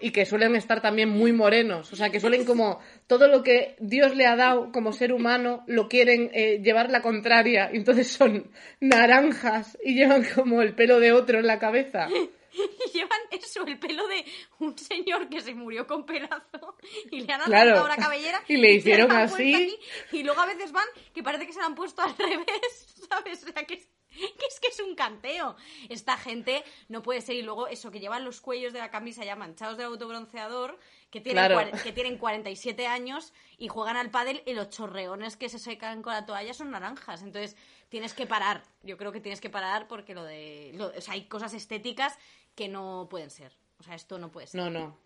Y que suelen estar también muy morenos. O sea, que suelen como todo lo que Dios le ha dado como ser humano lo quieren eh, llevar la contraria. Entonces son naranjas y llevan como el pelo de otro en la cabeza. (laughs) Y llevan eso, el pelo de un señor que se murió con pelazo y le han Claro. arrancado la cabellera (laughs) Y le hicieron así. aquí, y luego a veces van que parece que se la han puesto al (laughs) revés, ¿sabes? O sea, que es, que es que es un canteo. Esta gente no puede ser. Y luego eso, que llevan los cuellos de la camisa ya manchados de autobronceador, que tienen, Claro. que tienen 47 años y juegan al pádel y los chorreones que se secan con la toalla son naranjas. Entonces tienes que parar. Yo creo que tienes que parar porque lo de... lo- o sea, hay cosas estéticas que no pueden ser. O sea, esto no puede ser. No, no.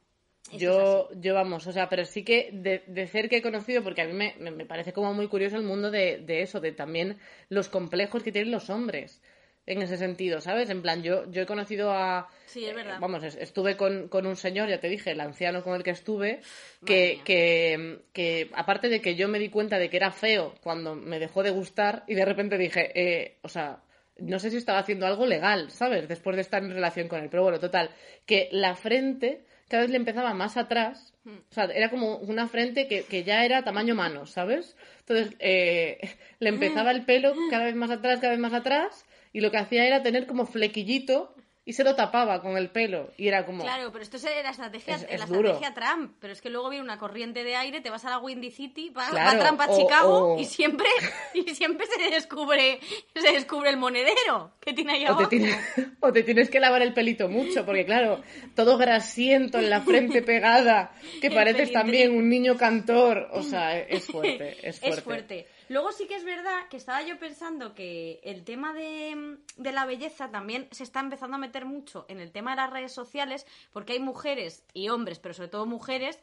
Esto Yo, yo vamos, o sea, pero sí que de, de cerca he conocido, porque a mí me, me- parece como muy curioso el mundo de, de eso, de también los complejos que tienen los hombres en ese sentido, ¿sabes? En plan, yo, yo he conocido a... Sí, es verdad. eh, vamos, es- estuve con, con un señor, ya te dije, el anciano con el que estuve, que, que, que aparte de que yo me di cuenta de que era feo cuando me dejó de gustar y de repente dije, eh, o sea, no sé si estaba haciendo algo legal, ¿sabes? Después de estar en relación con él. Pero bueno, total, que la frente cada vez le empezaba más atrás. O sea, era como una frente que, que ya era tamaño mano, ¿sabes? Entonces, eh, (laughs) le empezaba el pelo cada vez más atrás, cada vez más atrás, y lo que hacía era tener como flequillito y se lo tapaba con el pelo. Y era como... Claro, pero esto es la estrategia, Es- es la duro. estrategia Trump. Pero es que luego viene una corriente de aire, te vas a la Windy City, va, Claro, va Trump a o- Chicago o- y siempre (laughs) y siempre se descubre se descubre el monedero que tiene ahí O te, abajo. o te tienes que lavar el pelito mucho, porque claro, todo grasiento en la frente (laughs) pegada, que pareces también un niño cantor. O sea, es (laughs) fuerte, es fuerte. Es fuerte. Luego sí que es verdad que estaba yo pensando que el tema de, la belleza también se está empezando a meter mucho en el tema de las redes sociales, porque hay mujeres y hombres, pero sobre todo mujeres,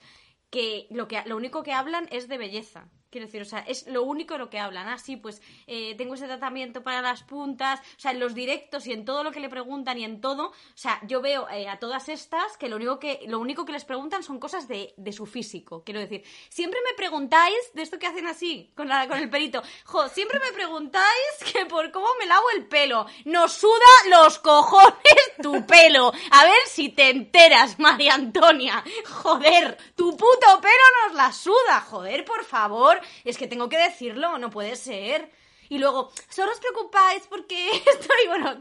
que lo, que lo único que hablan es de belleza. Quiero decir, o sea, es lo único de lo que hablan. Ah, sí, pues eh, tengo ese tratamiento para las puntas. O sea, en los directos y en todo lo que le preguntan y en todo. O sea, yo veo eh, a todas estas que lo único que, lo único que les preguntan son cosas de, de su físico. Quiero decir, siempre me preguntáis de esto que hacen así, con, la, con el pelito. Jo, siempre me preguntáis que por cómo me lavo el pelo. Nos suda los cojones tu pelo. A ver si te enteras, María Antonia. Joder, tu puto pelo nos la suda. Joder, por favor. Es que tengo que decirlo, no puede ser. Y luego, solo os preocupáis porque (laughs) estoy, bueno,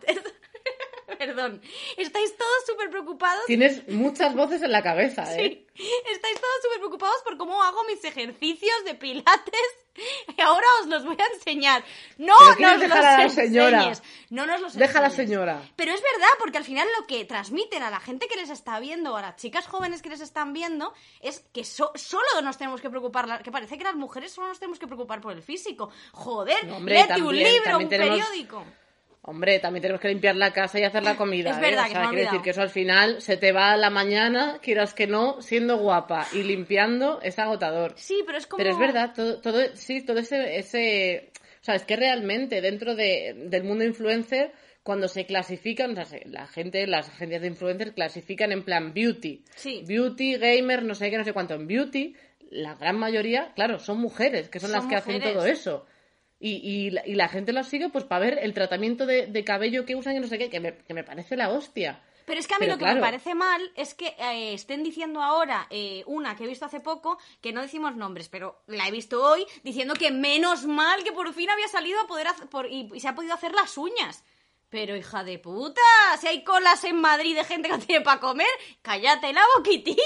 (laughs) perdón, estáis todos súper preocupados Tienes muchas voces en la cabeza, ¿eh? Sí, estáis todos súper preocupados por cómo hago mis ejercicios de pilates (laughs) y ahora os los voy a enseñar. No nos los a la señora. enseñes. No nos los Deja a la señora. Pero es verdad, porque al final lo que transmiten a la gente que les está viendo, o a las chicas jóvenes que les están viendo, es que so- solo nos tenemos que preocupar, que parece que las mujeres solo nos tenemos que preocupar por el físico. Joder, No, hombre, un libro, un tenemos- periódico. Hombre, también tenemos que limpiar la casa y hacer la comida. Es ¿eh? verdad, O que sea, ha quiero decir que eso al final se te va a la mañana, quieras que no, siendo guapa y limpiando es agotador. Sí, pero es como... Pero es verdad, todo, todo sí, todo ese, ese, o sea, es que realmente dentro de, del mundo influencer, cuando se clasifican, o sea, se- la gente, las agencias de influencers clasifican en plan beauty, Sí. beauty, gamer, no sé qué, no sé cuánto. En beauty, la gran mayoría, claro, son mujeres, que son, Son las que hacen todo eso. Y, y, la- y la gente los sigue pues para ver el tratamiento de, de cabello que usan y no sé qué, que me, que me parece la hostia. Pero es que a mí Pero lo que claro. me parece mal es que eh, estén diciendo ahora eh, una que he visto hace poco, que no decimos nombres, pero la he visto hoy, diciendo que menos mal que por fin había salido a poder hacer, por- y, y se ha podido hacer las uñas. Pero hija de puta, si hay colas en Madrid de gente que no tiene para comer, cállate la boquitilla,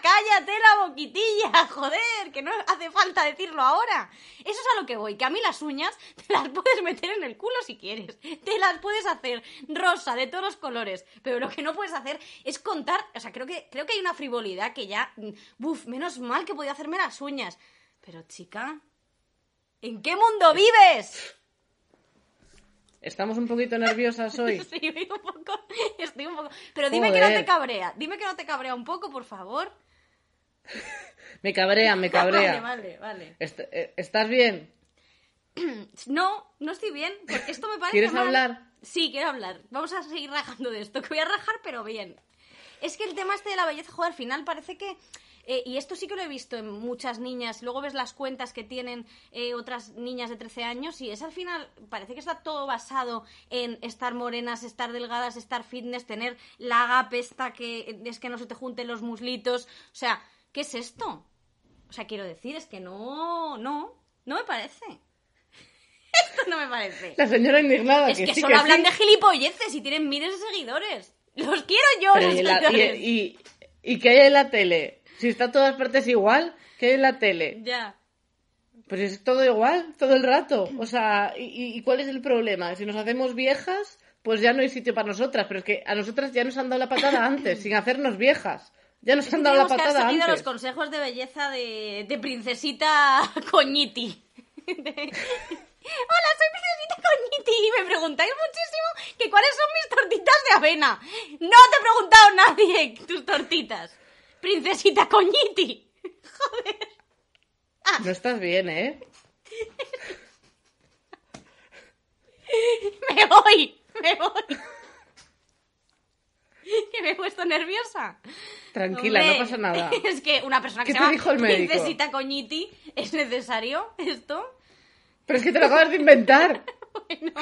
cállate la boquitilla, (laughs) joder, que no hace falta decirlo ahora. Eso es a lo que voy, que a mí las uñas te las puedes meter en el culo si quieres, te las puedes hacer rosa, de todos los colores, pero lo que no puedes hacer es contar, o sea, creo que, creo que hay una frivolidad que ya, mm, buf, menos mal que podía hacerme las uñas. Pero chica, ¿en qué mundo vives? Estamos un poquito nerviosas hoy. (laughs) Sí, estoy un poco, estoy un poco. Pero dime que no te cabrea, dime que no te cabrea un poco, por favor. (laughs) Me cabrea, me cabrea. (laughs) Vale, vale, vale. Est- eh, ¿Estás bien? (clears throat) No, no estoy bien, porque esto me parece ¿Quieres mal. hablar? Sí, quiero hablar. Vamos a seguir rajando de esto, que voy a rajar, pero bien. Es que el tema este de la belleza, joder, al final parece que... eh, y esto sí que lo he visto en muchas niñas. Luego ves las cuentas que tienen eh, otras niñas de 13 años y es al final, parece que está todo basado en estar morenas, estar delgadas, estar fitness, tener la gap esta que es que no se te junten los muslitos. O sea, ¿qué es esto? O sea, quiero decir, es que no, no, no me parece. (laughs) Esto no me parece. La señora indignada. Es que, sí, solo hablan sí. de gilipolleces y tienen miles de seguidores. Los quiero yo, los ¿y, la- y- y- y qué hay en la tele? Si está en todas partes igual, ¿qué hay en la tele? Ya. Pues es todo igual, todo el rato. O sea, ¿y, y cuál es el problema? Si nos hacemos viejas, pues ya no hay sitio para nosotras. Pero es que a nosotras ya nos han dado la patada (coughs) antes, sin hacernos viejas. Ya nos han dado la Tenemos que patada seguido antes. los consejos de belleza de, de princesita (laughs) Coñiti. (laughs) De- Hola, soy princesita Coñiti y me preguntáis muchísimo que cuáles son mis tortitas de avena. No te ha preguntado nadie tus tortitas. Princesita Coñiti. No estás bien, ¿eh? (laughs) Me voy, me voy. Que me he puesto nerviosa. Tranquila, Hombre, no pasa nada. (laughs) Es que una persona que ¿Qué se te llama dijo el médico? Princesita Coñiti, ¿es necesario esto? Pero es que te lo acabas de inventar. (laughs) Bueno,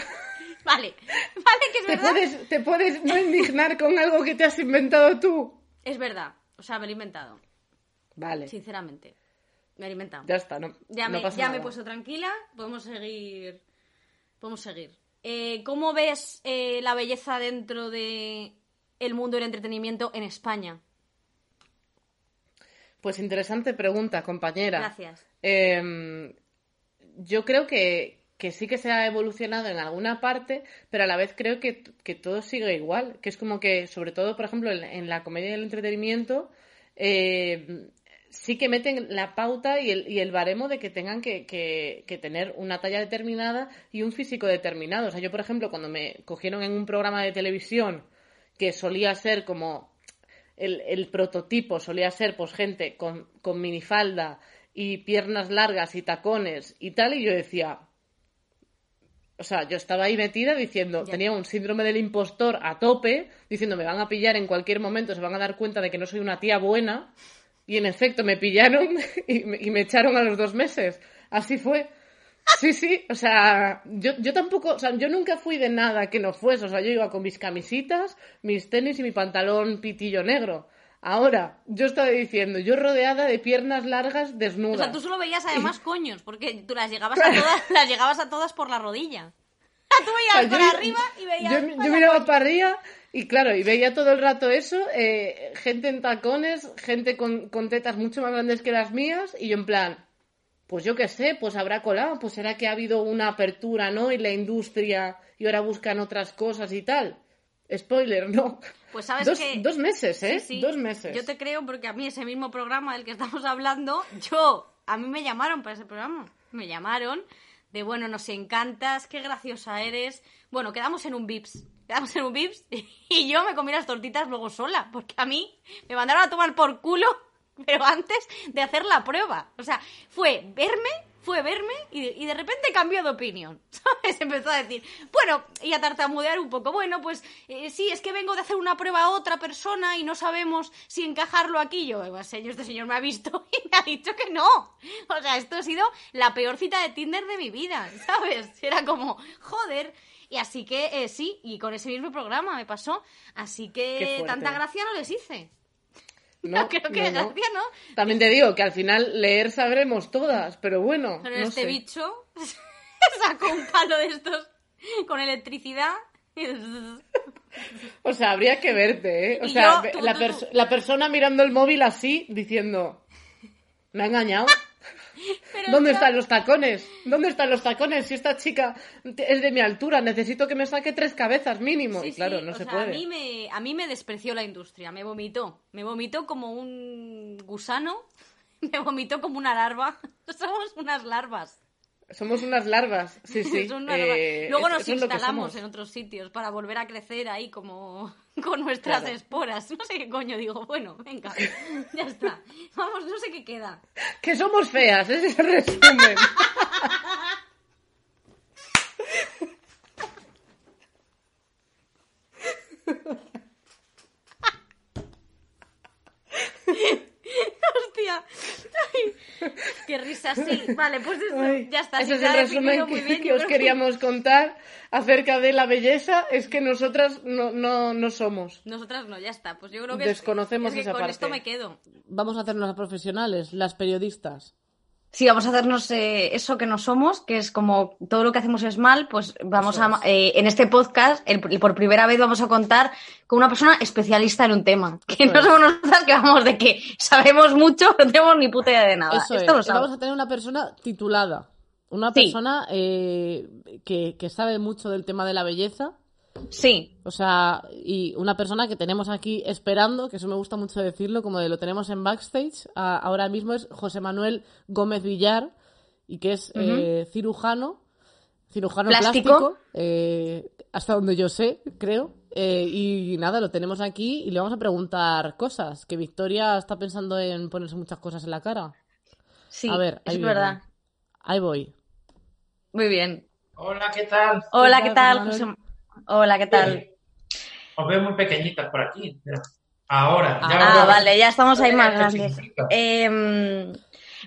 vale, vale que es Te verdad. puedes, te puedes no indignar con algo que te has inventado tú. Es verdad, o sea, me lo he inventado, Vale, sinceramente. Me lo he inventado. ya está, no, Ya, no me, pasa ya me he puesto tranquila, podemos seguir. Podemos seguir. Eh, ¿Cómo ves eh, la belleza dentro de el mundo del entretenimiento en España? Pues interesante pregunta, compañera. Gracias. Eh, yo creo que, que sí que se ha evolucionado en alguna parte, pero a la vez creo que, que todo sigue igual. Que es como que, sobre todo, por ejemplo, en, la comedia y el entretenimiento, eh, sí que meten la pauta y el, y el baremo de que tengan que, que- que tener una talla determinada y un físico determinado. O sea, yo, por ejemplo, cuando me cogieron en un programa de televisión que solía ser como el, el prototipo solía ser pues gente con, con minifalda y piernas largas y tacones y tal, y yo decía, o sea, yo estaba ahí metida diciendo, Ya. tenía un síndrome del impostor a tope, diciendo, me van a pillar en cualquier momento, se van a dar cuenta de que no soy una tía buena, y en efecto me pillaron (laughs) y me, y me echaron a los dos meses. Así fue. Sí, sí, o sea, yo, yo tampoco, o sea, yo nunca fui de nada que no fuese, o sea, yo iba con mis camisitas, mis tenis y mi pantalón pitillo negro. Ahora, yo estaba diciendo, yo rodeada de piernas largas O desnudas. sea, tú solo veías además (laughs) coños, porque tú las llegabas a todas, las llegabas a todas por la rodilla. (laughs) Tú O veías sea, para yo- arriba y veías. Yo, miraba coño. para arriba y claro, y veía todo el rato eso, eh, gente en tacones, gente con, con tetas mucho más grandes que las mías, y yo en plan, pues yo qué sé, pues habrá colado, pues será que ha habido una apertura, ¿no? En la industria y ahora buscan otras cosas y tal. Spoiler, no. Pues sabes dos, que- dos meses, ¿eh? Sí, sí. Dos meses. Yo te creo porque a mí ese mismo programa del que estamos hablando, yo, a mí me llamaron para ese programa. Me llamaron de, bueno, nos encantas, qué graciosa eres. Bueno, quedamos en un Vips. Quedamos en un Vips (laughs) y yo me comí las tortitas luego sola, porque a mí me mandaron a tomar por culo, (laughs) pero antes de hacer la prueba. O sea, fue verme, fue verme y de, y de repente cambió de opinión. (laughs) ¿Sabes? Empezó a decir, bueno, y a tartamudear un poco. Bueno, pues eh, sí, es que vengo de hacer una prueba a otra persona y no sabemos si encajarlo aquí. Yo, "Eh, señor, este señor me ha visto (laughs) y me ha dicho que no. O sea, esto ha sido la peor cita de Tinder de mi vida, (laughs) ¿sabes? Era como, joder. Y así que eh, sí, y con ese mismo programa me pasó. Así que tanta gracia no les hice. No, (laughs) creo que no, no. También te digo que al final leer sabremos todas, pero bueno, Pero este sé. bicho (laughs) sacó un palo de estos con electricidad. (laughs) O sea, habría que verte, ¿eh? O Y sea, yo, ve- tú, la, tú, perso- tú. la persona mirando el móvil así, diciendo, ¿me ha engañado? (laughs) Pero ¿Dónde yo- están los tacones? ¿Dónde están los tacones? Si esta chica es de mi altura, necesito que me saque tres cabezas mínimo. Sí, claro, sí, no o se sea, puede. A mí, me, a mí me despreció la industria, me vomitó. Me vomitó como un gusano, (laughs) me vomitó como una larva. (laughs) Somos unas larvas. Somos unas larvas, sí, (laughs) sí. Son unas larvas. eh, Luego nos instalamos en otros sitios para volver a crecer ahí como (laughs) con nuestras Claro. esporas. No sé qué coño digo. Bueno, venga, ya está. Vamos, no sé qué queda. Que somos feas, ese es el resumen. (laughs) Hostia. Ay, qué risa, sí. (laughs) Vale, pues eso, Ay, ya está. Ese es el resumen muy que, bien, que os que- queríamos contar acerca de la belleza. Es que nosotras no, no, no somos. Nosotras no, ya está. Pues yo creo que Desconocemos es que esa con parte. esto me quedo. Vamos a hacernos las profesionales, las periodistas. Sí, vamos a hacernos eh, eso que no somos, que es como todo lo que hacemos es mal, pues vamos a, eh, en este podcast, el- por primera vez vamos a contar con una persona especialista en un tema. Que Eso no es. somos nosotras que vamos de que sabemos mucho, (laughs) no tenemos ni puta idea de nada. Eso Esto lo es. Vamos a tener una persona titulada. Una Sí. persona eh, que, que sabe mucho del tema de la belleza. Sí, O sea, y una persona que tenemos aquí esperando, que eso me gusta mucho decirlo, como de lo tenemos en backstage, a- ahora mismo es José Manuel Gómez Villar, y que es eh, cirujano, cirujano Plástico. plástico, eh, hasta donde yo sé, creo. Eh, y nada, lo tenemos aquí y le vamos a preguntar cosas, que Victoria está pensando en ponerse muchas cosas en la cara. sí, A ver, ahí es viene. verdad. Ahí voy. Muy bien. Hola, ¿qué tal? Hola, ¿Qué ¿qué tal? José? Hola, ¿qué tal? Os veo muy pequeñitas por aquí. Ahora, ya Ah, vale, ya estamos ahí más grandes. Eh,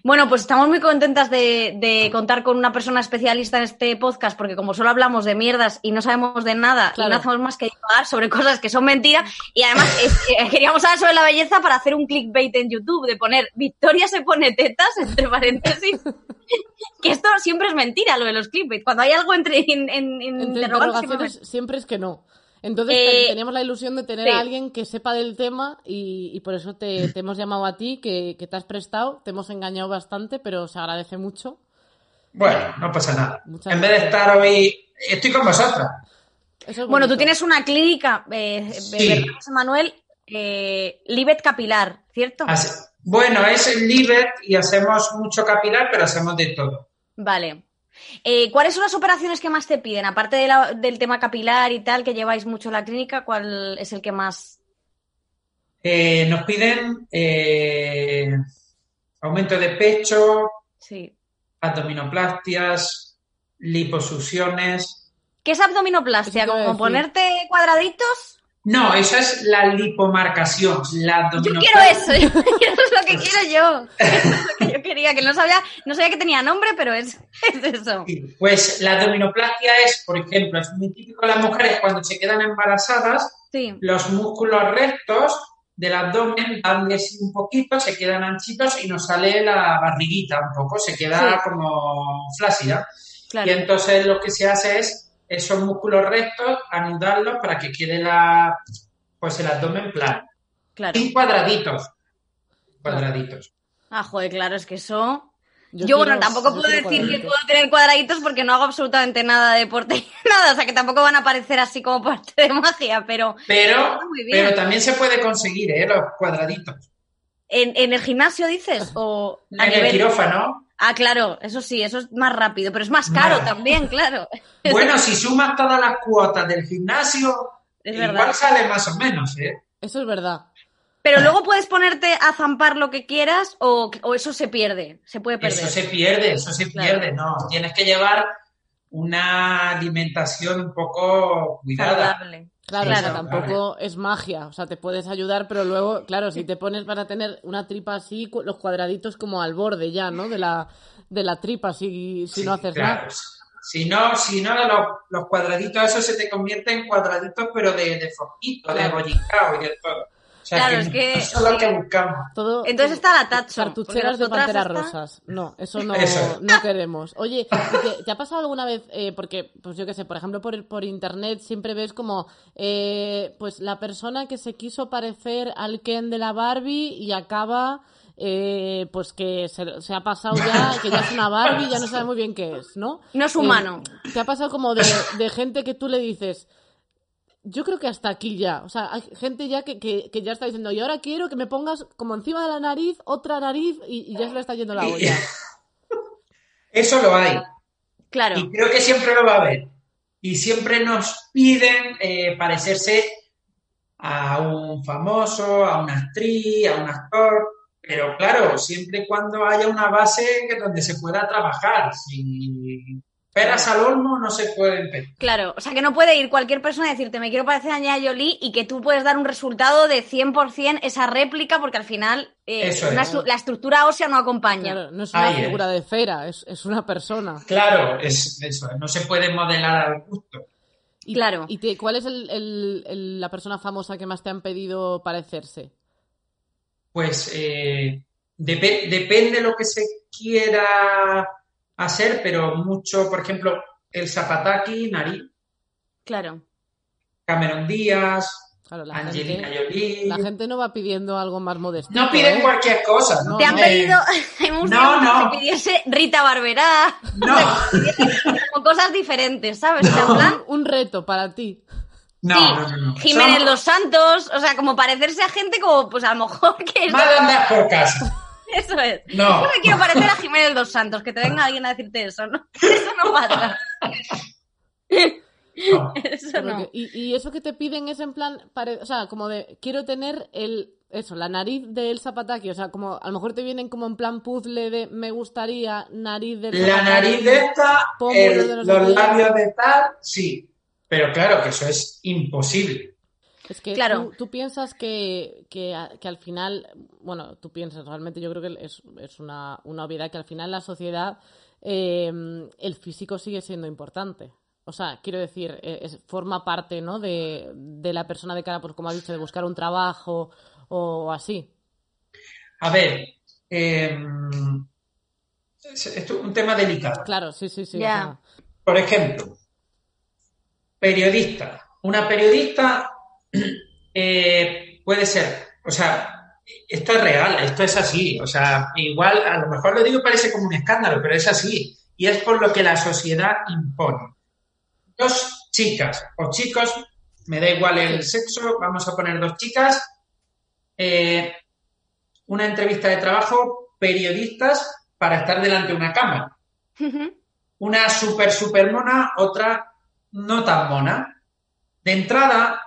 bueno, pues estamos muy contentas de, de contar con una persona especialista en este podcast, porque como solo hablamos de mierdas y no sabemos de nada, Claro. y no hacemos más que divagar sobre cosas que son mentiras, y además es- eh, queríamos hablar sobre la belleza para hacer un clickbait en YouTube, de poner Victoria se pone tetas, entre paréntesis, (laughs) que esto siempre es mentira, lo de los clickbait. Cuando hay algo entre, en, en- en Entre interrogaciones siempre es que no. Entonces Eh, teníamos la ilusión de tener sí. a alguien que sepa del tema y, y por eso te, te hemos llamado a ti, que, que te has prestado, te hemos engañado bastante, pero se agradece mucho. Bueno, no pasa nada. Muchas en vez de estar hoy, estoy con vosotras. Es Bueno, tú tienes una clínica, eh, Sí. ¿verdad, José Manuel? Eh, Libet Capilar, ¿cierto? Así- Bueno, es el Libet y hacemos mucho capilar, pero hacemos de todo. Vale. Eh, ¿Cuáles son las operaciones que más te piden? Aparte de la- del tema capilar y tal, que lleváis mucho en la clínica, ¿cuál es el que más? Eh, nos piden eh, aumento de pecho, Sí. abdominoplastias, liposucciones. ¿Qué es abdominoplastia? ¿Como ponerte cuadraditos? No, esa es la lipomarcación. La Yo quiero eso, (laughs) eso es lo que (laughs) quiero yo. Eso es lo que yo quería, que no sabía, no sabía que tenía nombre, pero es, (laughs) es eso. Sí, Pues la abdominoplastia es, por ejemplo, es muy típico en las mujeres cuando se quedan embarazadas, Sí. los músculos rectos del abdomen dan de sí un poquito, se quedan anchitos y nos sale la barriguita un poco, se queda Sí. como flácida. Claro. Y entonces lo que se hace es esos músculos rectos, anudarlos para que quede la, pues el abdomen plano. Claro. Y cuadraditos. Cuadraditos. Ah, joder, claro, es que eso. Yo, quiero- bueno, tampoco yo puedo decir que puedo tener cuadraditos porque no hago absolutamente nada de deporte, (laughs) nada, o sea que tampoco van a aparecer así como parte de magia, pero Pero, Muy bien. pero también se puede conseguir, ¿eh? Los cuadraditos. ¿en, en el gimnasio dices? O a En el nivel... quirófano, Ah, claro, eso sí, eso es más rápido, pero es más caro también, claro. (laughs) Bueno, si sumas todas las cuotas del gimnasio, Es igual verdad. sale más o menos, ¿eh? Eso es verdad. Pero luego puedes ponerte a zampar lo que quieras o, o eso se pierde, se puede perder. Eso se pierde, eso se Claro. pierde, no. Tienes que llevar una alimentación un poco cuidada. Saludable. Claro, Claro. o sea, tampoco es magia. O sea, te puedes ayudar, pero luego, claro, si te pones para tener una tripa así, cu- los cuadraditos como al borde ya, ¿no? De la, de la tripa, si, si Sí, no haces claro. nada. Si no, si no los, los cuadraditos, eso se te convierte en cuadraditos, pero de, de foquito, de bollicao y de todo. Sea, Claro, que es que- eso es lo que buscamos. Todo, Entonces está la tacho. Cartucheras de panteras rosas. No, eso no, Eso. no queremos. Oye, ¿y ¿te, te ha pasado alguna vez? eh, porque, pues yo qué sé, por ejemplo, por, por internet siempre ves como, eh, pues la persona que se quiso parecer al Ken de la Barbie y acaba, eh, pues que se, se ha pasado ya, que ya es una Barbie, ya no sabe muy bien qué es, ¿no? No es Eh, humano. ¿Te ha pasado como de, de gente que tú le dices, yo creo que hasta aquí ya. O sea, hay gente ya que, que, que ya está diciendo, y ahora quiero que me pongas como encima de la nariz otra nariz y, y ya se le está yendo la olla. (laughs) Eso lo hay. Claro. Y creo que siempre lo va a haber. Y siempre nos piden eh, parecerse a un famoso, a una actriz, a un actor. Pero claro, siempre y cuando haya una base que donde se pueda trabajar. Si peras al olmo no se pueden pedir. Claro, o sea que no puede ir cualquier persona y decirte me quiero parecer a Angelina Jolie y que tú puedes dar un resultado de 100% esa réplica porque al final eh, Eso es. la estructura ósea no acompaña. Claro, no es una Ahí es. figura de cera, es, es una persona. Claro, es eso, no se puede modelar al gusto. Y, Claro. ¿Y te- cuál es el- el- el- la persona famosa que más te han pedido parecerse? Pues eh, Depe- depende lo que se quiera hacer, pero mucho, por ejemplo, el zapataki, nariz, Claro. Cameron Díaz, Claro, la Angelina gente, Jolie. la gente no va pidiendo algo más modesto. No piden ¿eh? cualquier cosa. No, Te han Eh, pedido, (laughs) no, que no. te pidiese Rita Barberá, No, (laughs) o cosas diferentes, ¿sabes? Plan, Un reto para ti. no, Sí, no, no, no. Jiménez Son Los Santos, o sea, como parecerse a gente como, pues a lo mejor que es... mal andar por casa. (laughs) Eso es. No. Yo me quiero parecer a Jiménez Dos Santos, que te venga alguien a decirte eso, ¿no? (laughs) Eso no pasa. No. (laughs) Eso no. Y, y eso que te piden es en plan, pare- o sea, como de, quiero tener el, eso, la nariz de Elsa Pataki, o sea, como, a lo mejor te vienen como en plan puzzle de, me gustaría nariz de Elsa La nariz de esta, el- de no los qué. labios de tal, sí. Pero claro que eso es imposible. Es que Claro. tú, tú piensas que, que, que al final, bueno, tú piensas, realmente yo creo que es, es una, una obviedad que al final la sociedad, eh, el físico sigue siendo importante. O sea, quiero decir, eh, es- forma parte, ¿no? De, de la persona de cara, pues como has dicho, de buscar un trabajo o así. A ver, eh, es, es un tema delicado. Claro, sí, sí, sí. Por ejemplo, periodista. Una periodista (clears throat) eh, puede ser, o sea, esto es real, esto es así. O sea, igual, a lo mejor lo digo parece como un escándalo, pero es así. Y es por lo que la sociedad impone. Dos chicas o chicos, me da igual el sexo, vamos a poner dos chicas, eh, una entrevista de trabajo, periodistas para estar delante de una cámara una super, super mona, otra no tan mona. De entrada,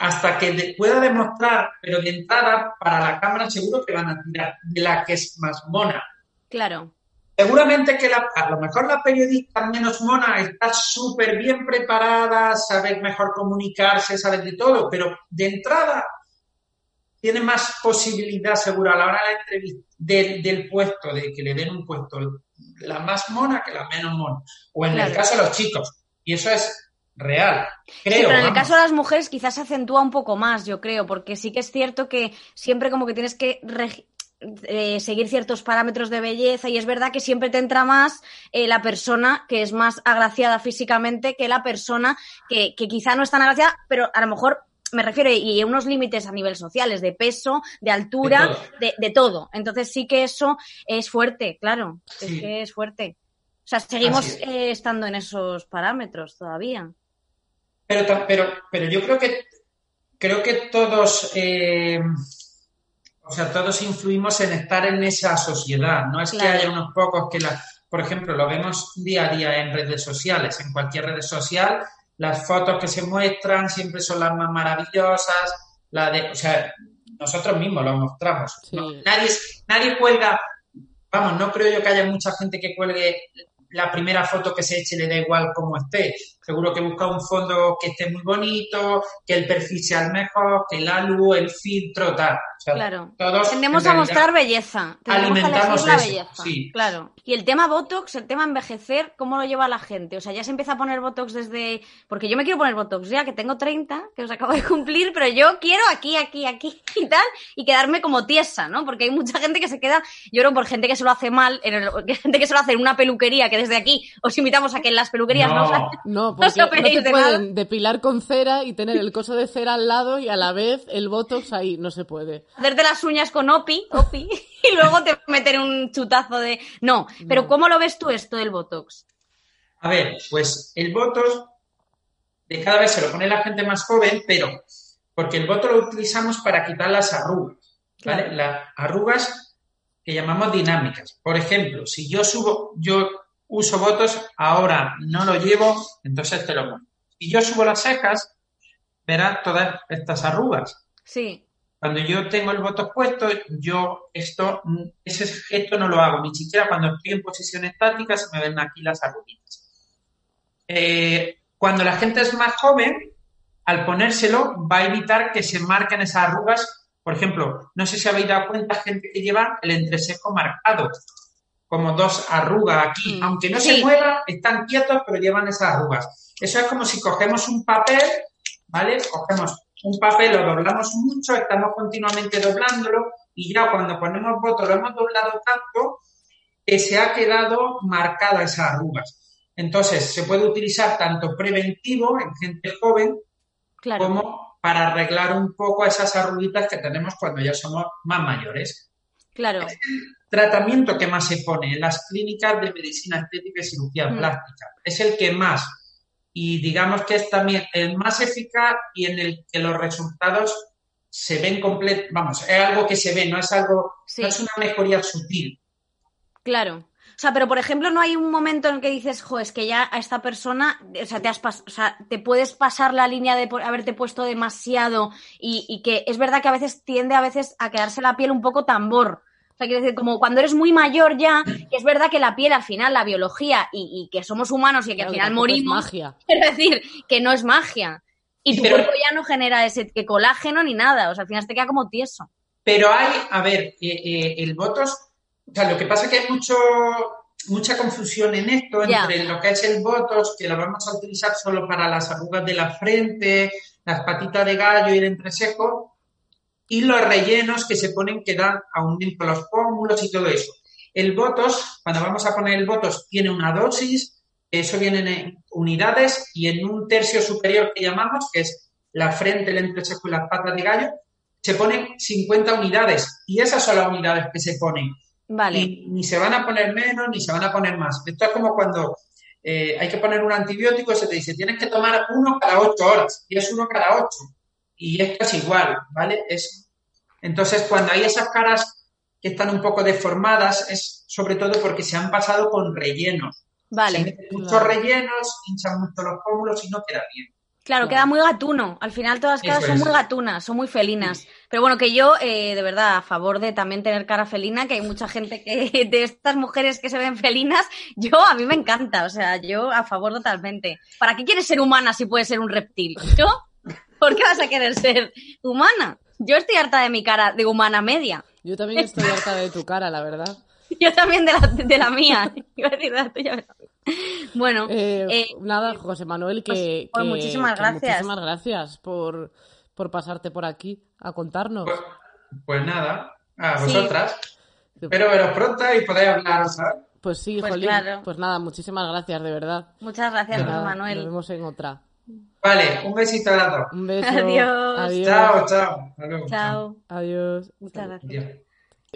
hasta que pueda demostrar, pero de entrada, para la cámara seguro que van a tirar de la que es más mona. Claro. Seguramente que la- a lo mejor la periodista menos mona está súper bien preparada, sabe mejor comunicarse, sabe de todo, pero de entrada tiene más posibilidad seguro a la hora de la entrevista del, del puesto, de que le den un puesto la más mona que la menos mona. O en el caso de los chicos. Y eso es real. Creo. Sí, pero en el caso de las mujeres quizás se acentúa un poco más, yo creo, porque sí que es cierto que siempre como que tienes que eh, seguir ciertos parámetros de belleza y es verdad que siempre te entra más eh, la persona que es más agraciada físicamente que la persona que, que quizá no es tan agraciada, pero a lo mejor me refiero y unos límites a nivel sociales, de peso, de altura, De todo. de, de todo. Entonces sí que eso es fuerte, claro, es que es fuerte. O sea, seguimos es. eh, estando en esos parámetros todavía. Pero, pero, pero yo creo que creo que todos, eh, o sea, todos influimos en estar en esa sociedad. No es Claro. que haya unos pocos que la, por ejemplo, lo vemos día a día en redes sociales, en cualquier red social, las fotos que se muestran siempre son las más maravillosas, la de, o sea, nosotros mismos lo mostramos. Sí. No, nadie, nadie cuelga, vamos, no creo yo que haya mucha gente que cuelgue la primera foto que se eche le da igual cómo esté. Seguro que busca un fondo que esté muy bonito, que el perfil sea el mejor, que la luz, el filtro, tal. O sea, Claro. todos, Tendemos en a mostrar belleza. Alimentamos la eso, belleza. sí. Claro. Y el tema Botox, el tema envejecer, ¿cómo lo lleva la gente? O sea, ya se empieza a poner Botox desde... Porque yo me quiero poner Botox ya, que tengo 30, que os acabo de cumplir, pero yo quiero aquí, aquí, aquí y tal, y quedarme como tiesa, ¿no? Porque hay mucha gente que se queda, yo creo por gente que se lo hace mal, en el- (laughs) gente que se lo hace en una peluquería, que desde aquí os invitamos a que en las peluquerías no, No. No, porque no te de pueden nada. depilar con cera y tener el coso de cera al lado y a la vez el botox ahí. No se puede. hacerte las uñas con Opi, Opi, (laughs) y luego te meter un chutazo de... No, pero No. ¿cómo lo ves tú esto del Botox? A ver, pues el Botox de cada vez se lo pone la gente más joven, pero porque el Botox lo utilizamos para quitar las arrugas, ¿vale? Claro. Las arrugas que llamamos dinámicas. Por ejemplo, si yo subo, yo uso Botox, ahora no lo llevo, entonces te lo pongo. Si yo subo las cejas, verás todas estas arrugas. Sí, Cuando yo tengo el Botox puesto, yo esto, ese gesto no lo hago, ni siquiera cuando estoy en posición estática se me ven aquí las arruguitas. Eh, cuando la gente es más joven, al ponérselo va a evitar que se marquen esas arrugas. Por ejemplo, no sé si habéis dado cuenta, gente que lleva el entrecejo marcado, como dos arrugas aquí. Mm. Aunque no Sí. se muevan, están quietos, pero llevan esas arrugas. Eso es como si cogemos un papel, ¿vale? Cogemos un papel, lo doblamos mucho, estamos continuamente doblándolo y ya cuando ponemos votos lo hemos doblado tanto que se ha quedado marcada esas arrugas. Entonces, se puede utilizar tanto preventivo en gente joven como para arreglar un poco esas arruguitas que tenemos cuando ya somos más mayores. Claro. Tratamiento que más se pone en las clínicas de medicina estética y cirugía Mm. plástica. Es el que más. Y digamos que es también el más eficaz y en el que los resultados se ven completos. Vamos, es algo que se ve, no es algo, Sí. no es una mejoría sutil. Claro. O sea, pero por ejemplo, no hay un momento en el que dices, jo, es que ya a esta persona, o sea, te has pas- o sea, te puedes pasar la línea de haberte puesto demasiado y, y que es verdad que a veces tiende a veces a quedarse la piel un poco tambor. O sea, quiero decir, como cuando eres muy mayor ya, que es verdad que la piel al final, la biología y, y que somos humanos y que Claro, al final es morimos, magia. (laughs) quiero decir, que no es magia. Y tu Pero- cuerpo ya no genera ese que colágeno ni nada, o sea, al final te queda como tieso. Pero hay, a ver, eh, eh, el Botox, o sea, lo que pasa es que hay mucho, mucha confusión en esto entre lo que es el Botox, que lo vamos a utilizar solo para las arrugas de la frente, las patitas de gallo y el entrecejo, y los rellenos que se ponen que dan aumento a los pómulos y todo eso. El Botox, cuando vamos a poner el Botox, tiene una dosis, eso viene en unidades y en un tercio superior que llamamos, que es la frente, el entrecejo y las patas de gallo, se ponen 50 unidades y esas son las unidades que se ponen. Vale. Y ni se van a poner menos ni se van a poner más. Esto es como cuando eh, hay que poner un antibiótico y se te dice tienes que tomar uno cada ocho horas y es uno cada ocho. Y esto es igual, ¿vale? Es, entonces, cuando hay esas caras que están un poco deformadas, es sobre todo porque se han pasado con rellenos. Se Vale. meten muchos rellenos, hinchan mucho los pómulos y no queda bien. Claro, queda muy gatuno. Al final todas las caras son muy gatunas, son muy felinas. Pero bueno, que yo, eh, de verdad, a favor de también tener cara felina, que hay mucha gente que (laughs) de estas mujeres que se ven felinas, yo a mí me encanta. O sea, yo a favor totalmente. ¿Para qué quieres ser humana si puedes ser un reptil? ¿Yo? ¿Por qué vas a querer ser humana? Yo estoy harta de mi cara de humana media. Yo también estoy harta de tu cara, la verdad. (laughs) Yo también de la, de la mía. (laughs) Iba a decir de la tuya. pero- Bueno, Eh, eh, nada, José Manuel, que, pues, pues que- muchísimas que gracias. Muchísimas gracias por, por pasarte por aquí a contarnos. Pues, pues nada, a Sí. vosotras. Espero veros pronto y podáis hablar, ¿sabes? Pues sí, Pues Jolín. claro. Pues nada, muchísimas gracias, de verdad. muchas gracias, José nada, Nos Manuel. vemos en otra. Vale, un besito a las dos. Un beso. Adiós. Adiós. Chao, chao. Hasta luego. Chao. Adiós. Muchas gracias. Adiós.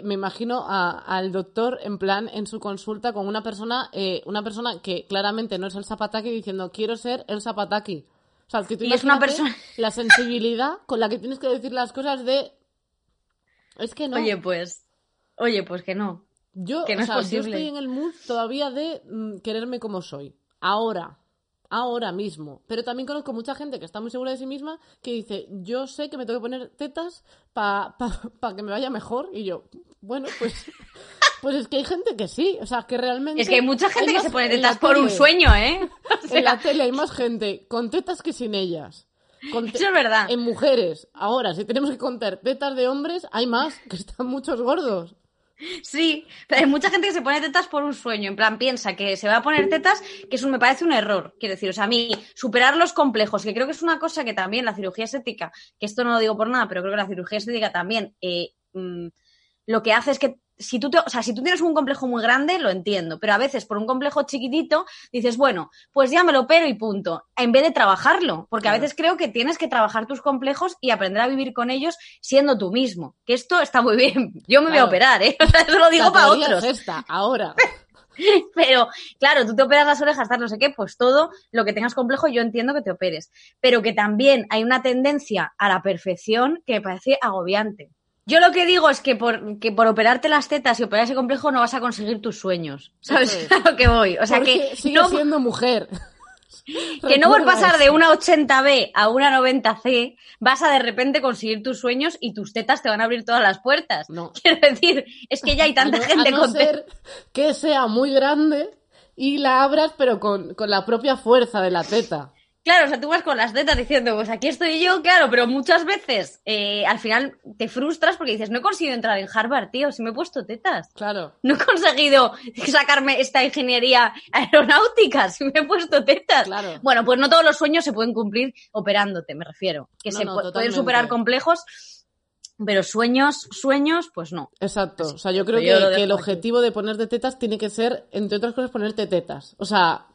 Me imagino a- al doctor en plan en su consulta con una persona, eh, una persona que claramente no es el Zapataki diciendo quiero ser el Zapataki. O sea, que tú Y es una persona- (laughs) la sensibilidad con la que tienes que decir las cosas de es que no. Oye, pues. Oye, pues que no. yo, que no o es sea, yo posible. estoy en el mood todavía de mm, quererme como soy. Ahora. Ahora mismo. Pero también conozco mucha gente que está muy segura de sí misma que dice, yo sé que me tengo que poner tetas para que me vaya mejor. Y yo, bueno, pues, (laughs) pues es que hay gente que sí. O sea, que realmente... Es que hay mucha gente que se pone tetas por un sueño, ¿eh? (laughs) (laughs) O En la tele hay más gente con tetas que sin ellas. Con Eso es verdad. En mujeres. Ahora, si tenemos que contar tetas de hombres, hay más, que están muchos gordos. Sí, pero hay mucha gente que se pone tetas por un sueño. En plan, piensa que se va a poner tetas, que eso me parece un error. Quiero decir, o sea, a mí, superar los complejos, que creo que es una cosa que también la cirugía estética, que esto no lo digo por nada, pero creo que la cirugía estética también, eh, mm, lo que hace es que si tú, te- o sea, si tú tienes un complejo muy grande, lo entiendo, pero a veces por un complejo chiquitito dices, bueno, pues ya me lo opero y punto, en vez de trabajarlo, porque a veces creo que tienes que trabajar tus complejos y aprender a vivir con ellos siendo tú mismo, que esto está muy bien, yo me voy a operar, ¿eh? (laughs) O sea, eso lo digo La para otros, es esta, ahora. (laughs) pero claro, tú te operas las orejas, tal, no sé qué, pues todo lo que tengas complejo yo entiendo que te operes, pero que también hay una tendencia a la perfección que me parece agobiante. Yo lo que digo es que por, que por operarte las tetas y operar ese complejo no vas a conseguir tus sueños. ¿Sabes es. (laughs) a lo que voy? O sea, Porque que sigue no, siendo mujer. (laughs) que no por pasar de una 80B a una 90C vas a de repente conseguir tus sueños y tus tetas te van a abrir todas las puertas. No. (laughs) Quiero decir, es que ya hay tanta a no, gente a no con ser que sea muy grande y la abras, pero con, con la propia fuerza de la teta. Claro, o sea, tú vas con las tetas diciendo, pues aquí estoy yo, claro, pero muchas veces eh, al final te frustras porque dices, no he conseguido entrar en Harvard, tío, si me he puesto tetas. Claro. No he conseguido sacarme esta ingeniería aeronáutica, si me he puesto tetas. Claro. Bueno, pues no todos los sueños se pueden cumplir operándote, me refiero. Que No, se no, pueden totalmente. superar complejos Pero sueños, sueños, pues no. Exacto. O sea, yo creo que, que el objetivo de ponerte tetas tiene que ser, entre otras cosas, ponerte tetas. O sea,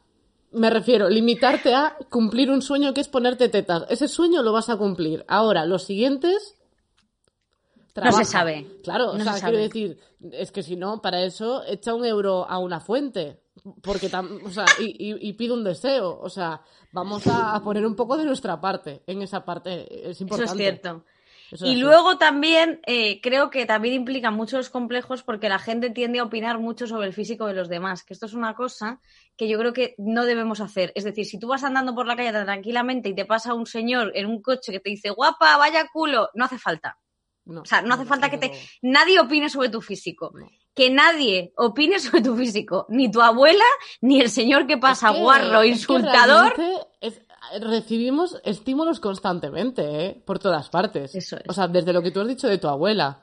me refiero, limitarte a cumplir un sueño que es ponerte tetas. Ese sueño lo vas a cumplir. Ahora, los siguientes. No se sabe. Claro, No o sea, se quiero decir, es que si no, para eso echa un euro a una fuente. Porque tam- o sea, y, y- y pide un deseo. O sea, vamos a, a poner un poco de nuestra parte. En esa parte es Eso importante. es cierto. Eso Y luego también eh, creo que también implica muchos complejos porque la gente tiende a opinar mucho sobre el físico de los demás, que esto es una cosa que yo creo que no debemos hacer. Es decir, si tú vas andando por la calle tan tranquilamente y te pasa un señor en un coche que te dice guapa, vaya culo, no hace falta. No, O sea, no hace falta que te... Nadie opine sobre tu físico. No. Que nadie opine sobre tu físico. Ni tu abuela, ni el señor que pasa Es que- guarro, es insultador. es- recibimos estímulos constantemente, ¿eh? Por todas partes. Eso es. O sea, desde lo que tú has dicho de tu abuela.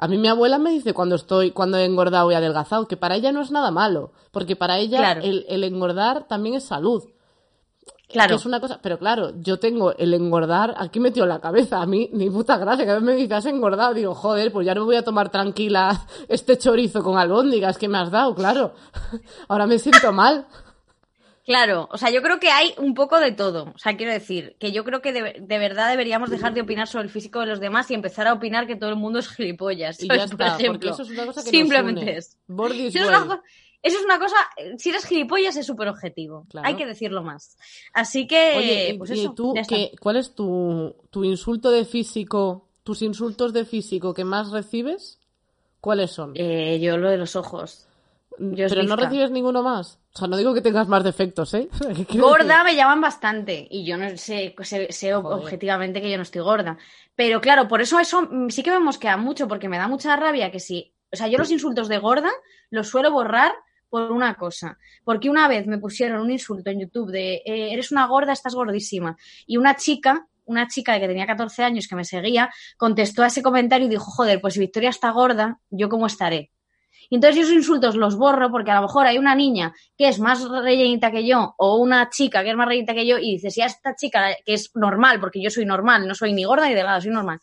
A mí mi abuela me dice cuando estoy, cuando he engordado y adelgazado, que para ella no es nada malo, porque para ella Claro. el, el engordar también es salud. Claro. Que es una cosa, pero claro, yo tengo el engordar aquí metido en la cabeza. A mí, ni puta gracia, cada vez me dices has engordado. Digo, joder, pues ya no me voy a tomar tranquila este chorizo con albóndigas que me has dado, claro. (laughs) Ahora me siento mal. Claro, o sea, yo creo que hay un poco de todo. O sea, quiero decir que yo creo que de, de verdad deberíamos dejar de opinar sobre el físico de los demás y empezar a opinar que todo el mundo es gilipollas. Y eso es una cosa que Simplemente nos une. es. Eso es, una, way. co- eso es una cosa, si eres gilipollas es súper objetivo. Claro. Hay que decirlo más. Así que, Oye, y, pues y eso, tú, qué- ¿cuál es tu, tu insulto de físico, tus insultos de físico que más recibes? ¿Cuáles son? Eh, yo lo de los ojos. Yo es Pero no recibes ninguno más. O sea, no digo que tengas más defectos, ¿eh? (laughs) ¿Qué quiero Gorda me llaman bastante y yo no sé, sé, sé objetivamente que yo no estoy gorda. Pero claro, por eso eso mm, sí que me mosquea mucho porque me da mucha rabia que si, o sea, yo los insultos de gorda los suelo borrar por una cosa. Porque una vez me pusieron un insulto en YouTube de eh, eres una gorda, estás gordísima. Y una chica, una chica que tenía 14 años que me seguía, contestó a ese comentario y dijo, joder, pues si Victoria está gorda, ¿yo cómo estaré? Y entonces yo esos insultos los borro porque a lo mejor hay una niña que es más rellenita que yo o una chica que es más rellenita que yo y dices, si a esta chica que es normal, porque yo soy normal, no soy ni gorda ni delgada, soy normal,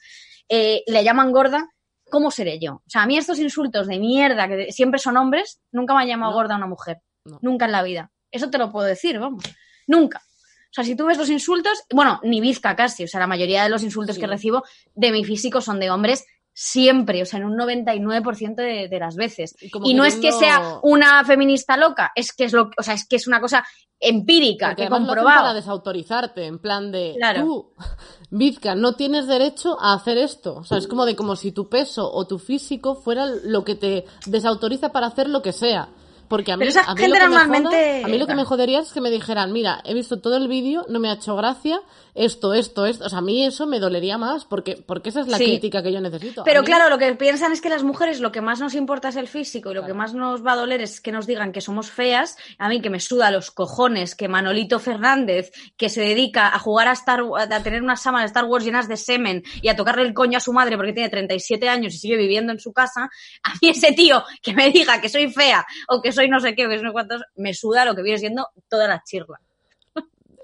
eh, le llaman gorda, ¿cómo seré yo? O sea, a mí estos insultos de mierda que siempre son hombres, nunca me ha llamado No. gorda una mujer. No. Nunca en la vida. Eso te lo puedo decir, vamos. Nunca. O sea, si tú ves los insultos, bueno, ni bizca casi, o sea, la mayoría de los insultos Sí. que recibo de mi físico son de hombres siempre, o sea, en un 99% de, de las veces. Y como Y no es que sea una feminista loca, es que es lo, o sea, es que es una cosa empírica, Porque que he comprobado. para desautorizarte, en plan de Claro. tú, Vizca, no tienes derecho a hacer esto. O sea, es como de como si tu peso o tu físico fuera lo que te desautoriza para hacer lo que sea. Porque a mí, Pero esa a mí gente lo que me normalmente- joda- a mí lo que me jodería es que me dijeran, mira, he visto todo el vídeo, no me ha hecho gracia, esto, esto, esto. O sea, a mí eso me dolería más porque, porque esa es la Sí. crítica que yo necesito. Pero mí- claro, lo que piensan es que las mujeres lo que más nos importa es el físico y lo Claro. que más nos va a doler es que nos digan que somos feas. A mí que me suda los cojones que Manolito Fernández, que se dedica a jugar a, Star, a tener unas sábanas de Star Wars llenas de semen y a tocarle el coño a su madre porque tiene 37 años y sigue viviendo en su casa, a mí ese tío que me diga que soy fea o que soy no sé qué o que soy no sé cuántos, me suda lo que viene siendo toda la chirla.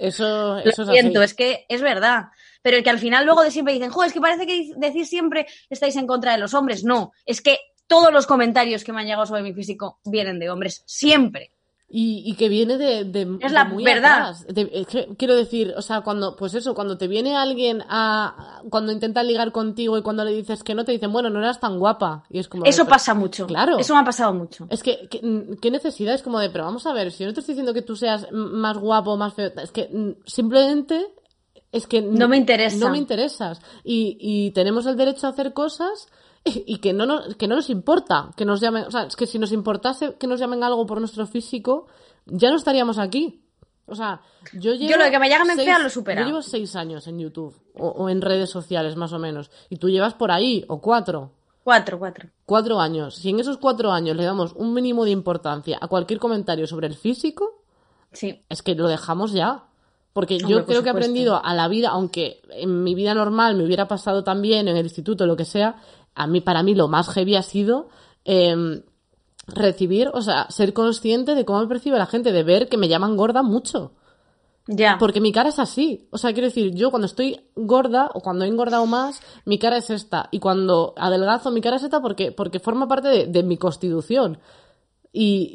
Eso, Lo eso es siento, así. es que es verdad. Pero el que al final luego de siempre dicen, joder, es que parece que decís siempre estáis en contra de los hombres. No, es que todos los comentarios que me han llegado sobre mi físico vienen de hombres, siempre. Y, y que viene de, de- Es de la muy verdad. atrás. De- quiero decir, o sea, cuando, pues eso, cuando te viene alguien a, cuando intenta ligar contigo y cuando le dices que no, te dicen, bueno, no eras tan guapa. Y es como, de, Eso pero- pasa mucho. Claro. Eso me ha pasado mucho. Es que, mm, ¿qué necesidad? Es como de, pero vamos a ver, si yo no te estoy diciendo que tú seas más guapo más feo, es que mm, simplemente es que No me interesa. No me interesas. Y, y tenemos el derecho a hacer cosas y, que no nos, que no nos importa que nos llamen, o sea, es que si nos importase que nos llamen algo por nuestro físico, ya no estaríamos aquí. O sea, yo llevo. Yo lo que me llamen seis- lo he superado. Yo llevo seis años en YouTube o, o en redes sociales, más o menos. Y tú llevas por ahí, o cuatro. Cuatro, cuatro. Cuatro años. Si en esos cuatro años le damos un mínimo de importancia a cualquier comentario sobre el físico, Sí. es que lo dejamos ya. Porque yo por creo que he aprendido a la vida, aunque en mi vida normal me hubiera pasado también en el instituto, lo que sea, a mí, para mí, lo más heavy ha sido em, recibir, o sea, ser consciente de cómo me percibe la gente, de ver que me llaman gorda mucho. Ya. Porque mi cara es así. O sea, quiero decir, yo cuando estoy gorda o cuando he engordado más, mi cara es esta. Y cuando adelgazo, mi cara es esta porque, porque forma parte de, de mi constitución. Y,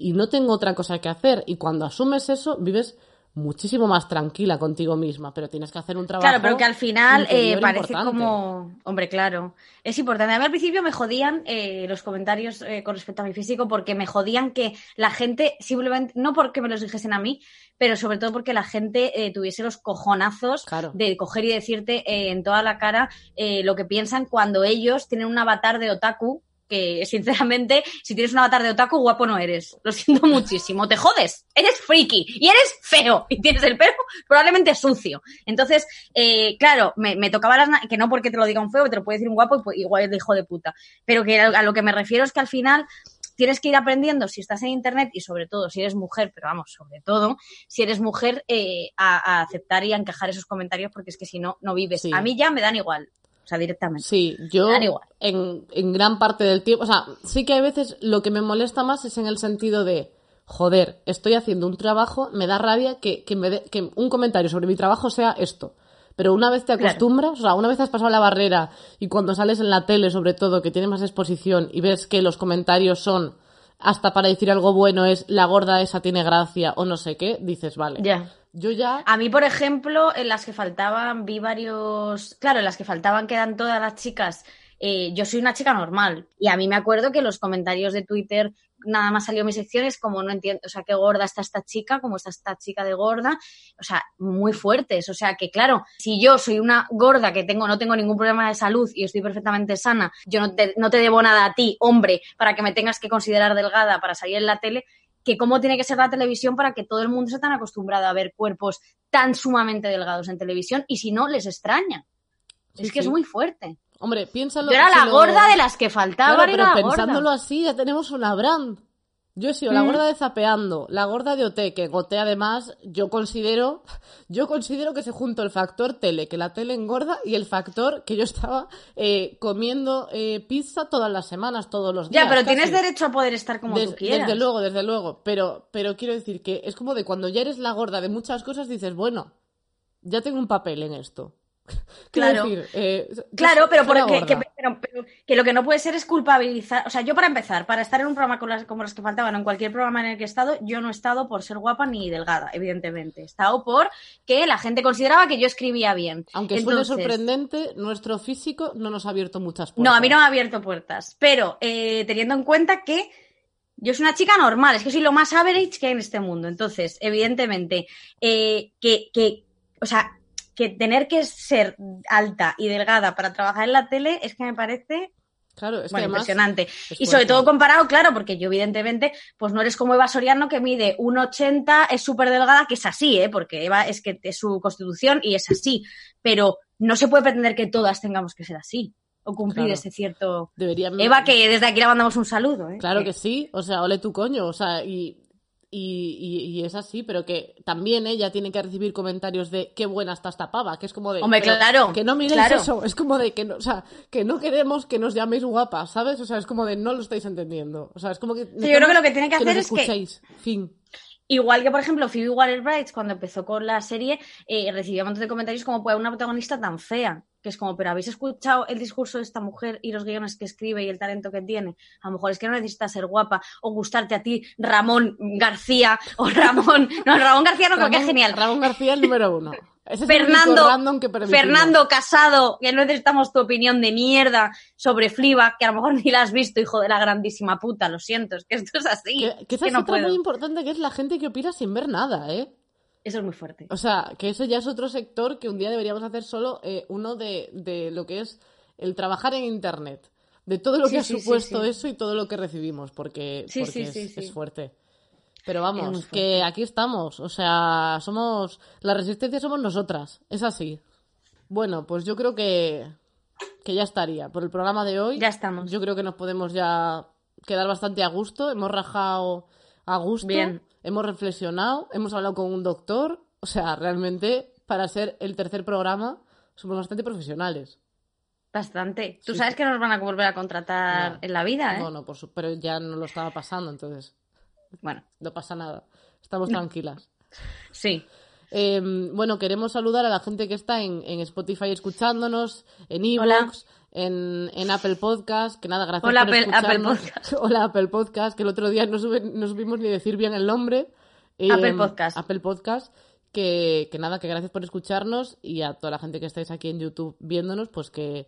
y, y no tengo otra cosa que hacer. Y cuando asumes eso, vives muchísimo más tranquila contigo misma, pero tienes que hacer un trabajo. Claro, pero que al final eh, parece importante. como. Hombre, claro. Es importante. A mí al principio me jodían eh, los comentarios eh, con respecto a mi físico porque me jodían que la gente simplemente. No porque me los dijesen a mí, pero sobre todo porque la gente eh, tuviese los cojonazos Claro. de coger y decirte en toda la cara lo que piensan cuando ellos tienen un avatar de otaku. Que sinceramente, si tienes un avatar de otaku, guapo no eres. Lo siento muchísimo. Te jodes. Eres friki y eres feo y tienes el pelo probablemente sucio. Entonces, eh, claro, me, me tocaba las. Que no porque te lo diga un feo, te lo puede decir un guapo y pues, igual es de hijo de puta. Pero que a a lo que me refiero es que al final tienes que ir aprendiendo si estás en internet y sobre todo si eres mujer, pero vamos, sobre todo si eres mujer, eh, a, a aceptar y a encajar esos comentarios porque es que si no, no vives. Sí. A mí ya me dan igual. O sea, directamente. Sí, yo en, en gran parte del tiempo, o sea, sí que hay veces lo que me molesta más es en el sentido de, joder, estoy haciendo un trabajo, me da rabia que, que, me que un comentario sobre mi trabajo sea esto. Pero una vez te Claro. acostumbras, o sea, una vez has pasado la barrera y cuando sales en la tele, sobre todo, que tiene más exposición y ves que los comentarios son, hasta para decir algo bueno es, la gorda esa tiene gracia o no sé qué, dices, vale. Ya. Yo ya... A mí, por ejemplo, en las que faltaban, vi varios. Claro, en las que faltaban quedan todas las chicas. eh, yo soy una chica normal. Y a mí me acuerdo que los comentarios de Twitter, nada más salió mi sección, es como no entiendo, o sea, qué gorda está esta chica, cómo está esta chica de gorda. O sea, muy fuertes. O sea, que claro, si yo soy una gorda que tengo, no tengo ningún problema de salud y estoy perfectamente sana, yo no te, no te debo nada a ti, hombre, para que me tengas que considerar delgada para salir en la tele que cómo tiene que ser la televisión para que todo el mundo esté tan acostumbrado a ver cuerpos tan sumamente delgados en televisión y si no, les extraña. Sí, es que sí. es muy fuerte. Hombre, piénsalo. Yo era si la lo- gorda de las que faltaban, Claro, era pero la pensándolo gorda. así, ya tenemos una brand. Yo he sido la Mm. gorda de Zapeando, la gorda de OT, que además, yo considero, (laughs) yo considero que se juntó el factor tele, que la tele engorda, y el factor que yo estaba eh, comiendo eh, pizza todas las semanas, todos los días. Ya, pero casi. tienes derecho a poder estar como Des- tú quieras. Desde luego, desde luego. Pero, pero quiero decir que es como de cuando ya eres la gorda de muchas cosas, dices, bueno, ya tengo un papel en esto. (laughs) Claro. decir, eh, Claro, pero, porque, que, pero- pero que lo que no puede ser es culpabilizar. O sea, yo para empezar, para estar en un programa como los que faltaban, en cualquier programa en el que he estado, yo no he estado por ser guapa ni delgada, evidentemente. He estado por que la gente consideraba que yo escribía bien. Aunque suene Entonces- sorprendente, nuestro físico no nos ha abierto muchas puertas. No, a mí no me ha abierto puertas. Pero eh, teniendo en cuenta que yo soy una chica normal, es que soy lo más average que hay en este mundo. Entonces, evidentemente, eh, que, que, o sea, que tener que ser alta y delgada para trabajar en la tele es que me parece Claro, es que bueno, además impresionante. es Y sobre todo comparado, claro, porque yo evidentemente, pues no eres como Eva Soriano que mide 1,80, es súper delgada, que es así, ¿eh? Porque Eva es que es su constitución y es así. Pero no se puede pretender que todas tengamos que ser así o cumplir Claro. ese cierto... deberían... Eva, que desde aquí le mandamos un saludo, ¿eh? Claro que sí, o sea, ole tu coño, o sea, y, y, y- y es así, pero que también ella tiene que recibir comentarios de qué buena está esta pava, que es como de... Hombre, claro, Que no miréis claro. eso, es como de que no, o sea, que no queremos que nos llaméis guapas, ¿sabes? O sea, es como de no lo estáis entendiendo, o sea, es como que... yo creo que lo que tiene que hacer es que- escuchéis, fin. Igual que, por ejemplo, Phoebe Waller-Bridge, cuando empezó con la serie, eh, recibía un montón de comentarios como, pues, una protagonista tan fea. Que es como, pero ¿habéis escuchado el discurso de esta mujer y los guiones que escribe y el talento que tiene? A lo mejor es que no necesita ser guapa o gustarte a ti, Ramón García o Ramón... No, Ramón García no, creo que es genial. Ramón García el número uno. Ese es Fernando. Fernando Casado, que no necesitamos tu opinión de mierda sobre Fliba, que a lo mejor ni la has visto, hijo de la grandísima puta, lo siento, es que esto es así. Que, que esa que es no otra puedo. muy importante, que es la gente que opina sin ver nada, ¿eh? Eso es muy fuerte. O sea, que eso ya es otro sector que un día deberíamos hacer solo eh, uno de, de lo que es el trabajar en Internet. De todo lo Sí, que ha sí, supuesto sí. eso y todo lo que recibimos, porque, porque es, fuerte. Pero vamos, que aquí estamos. O sea, somos. La resistencia somos nosotras. Es así. Bueno, pues yo creo que. Que ya estaría. Por el programa de hoy. Ya estamos. Yo creo que nos podemos ya quedar bastante a gusto. Hemos rajado a gusto. Bien. Hemos reflexionado. Hemos hablado con un doctor. O sea, realmente, para ser el tercer programa, somos bastante profesionales. Bastante. Tú Sí, sabes que nos van a volver a contratar No. en la vida, ¿eh? No, no, por su- pero ya no lo estaba pasando, entonces Bueno, no pasa nada. Estamos tranquilas. (laughs) sí. Eh, bueno, queremos saludar a la gente que está en, en Spotify escuchándonos, en Hola. Evox, en, en Apple Podcast, que nada, gracias Hola, por Apple- Apple escucharnos. Podcast. (laughs) Hola, Apple Podcast, que el otro día no, sube- no supimos ni decir bien el nombre. Eh, Apple Podcast. Apple Podcast. Que, que nada, que gracias por escucharnos y a toda la gente que estáis aquí en YouTube viéndonos, pues que,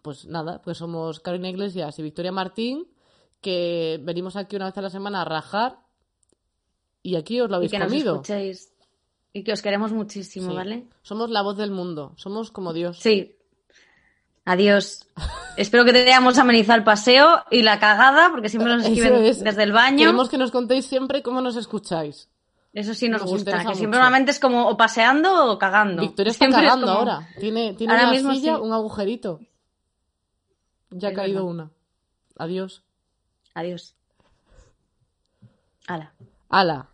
pues nada, pues somos Carolina Iglesias y Victoria Martín, que venimos aquí una vez a la semana a rajar y aquí os lo Y habéis que nos comido. escuchéis. Y que os queremos muchísimo, Sí. ¿vale? Somos la voz del mundo, somos como Dios. Sí. Adiós. Espero que te hayamos amenizado el paseo y la cagada, porque siempre nos escriben es. desde el baño. Queremos que nos contéis siempre cómo nos escucáis. Eso sí nos, Nos gusta, que siempre normalmente es como o paseando o cagando. Victoria está Siempre es cagando como- ahora. Tiene, tiene Ahora en la mismo silla sí. un agujerito. Ya ha caído una. Adiós. Adiós. Hala. Ala.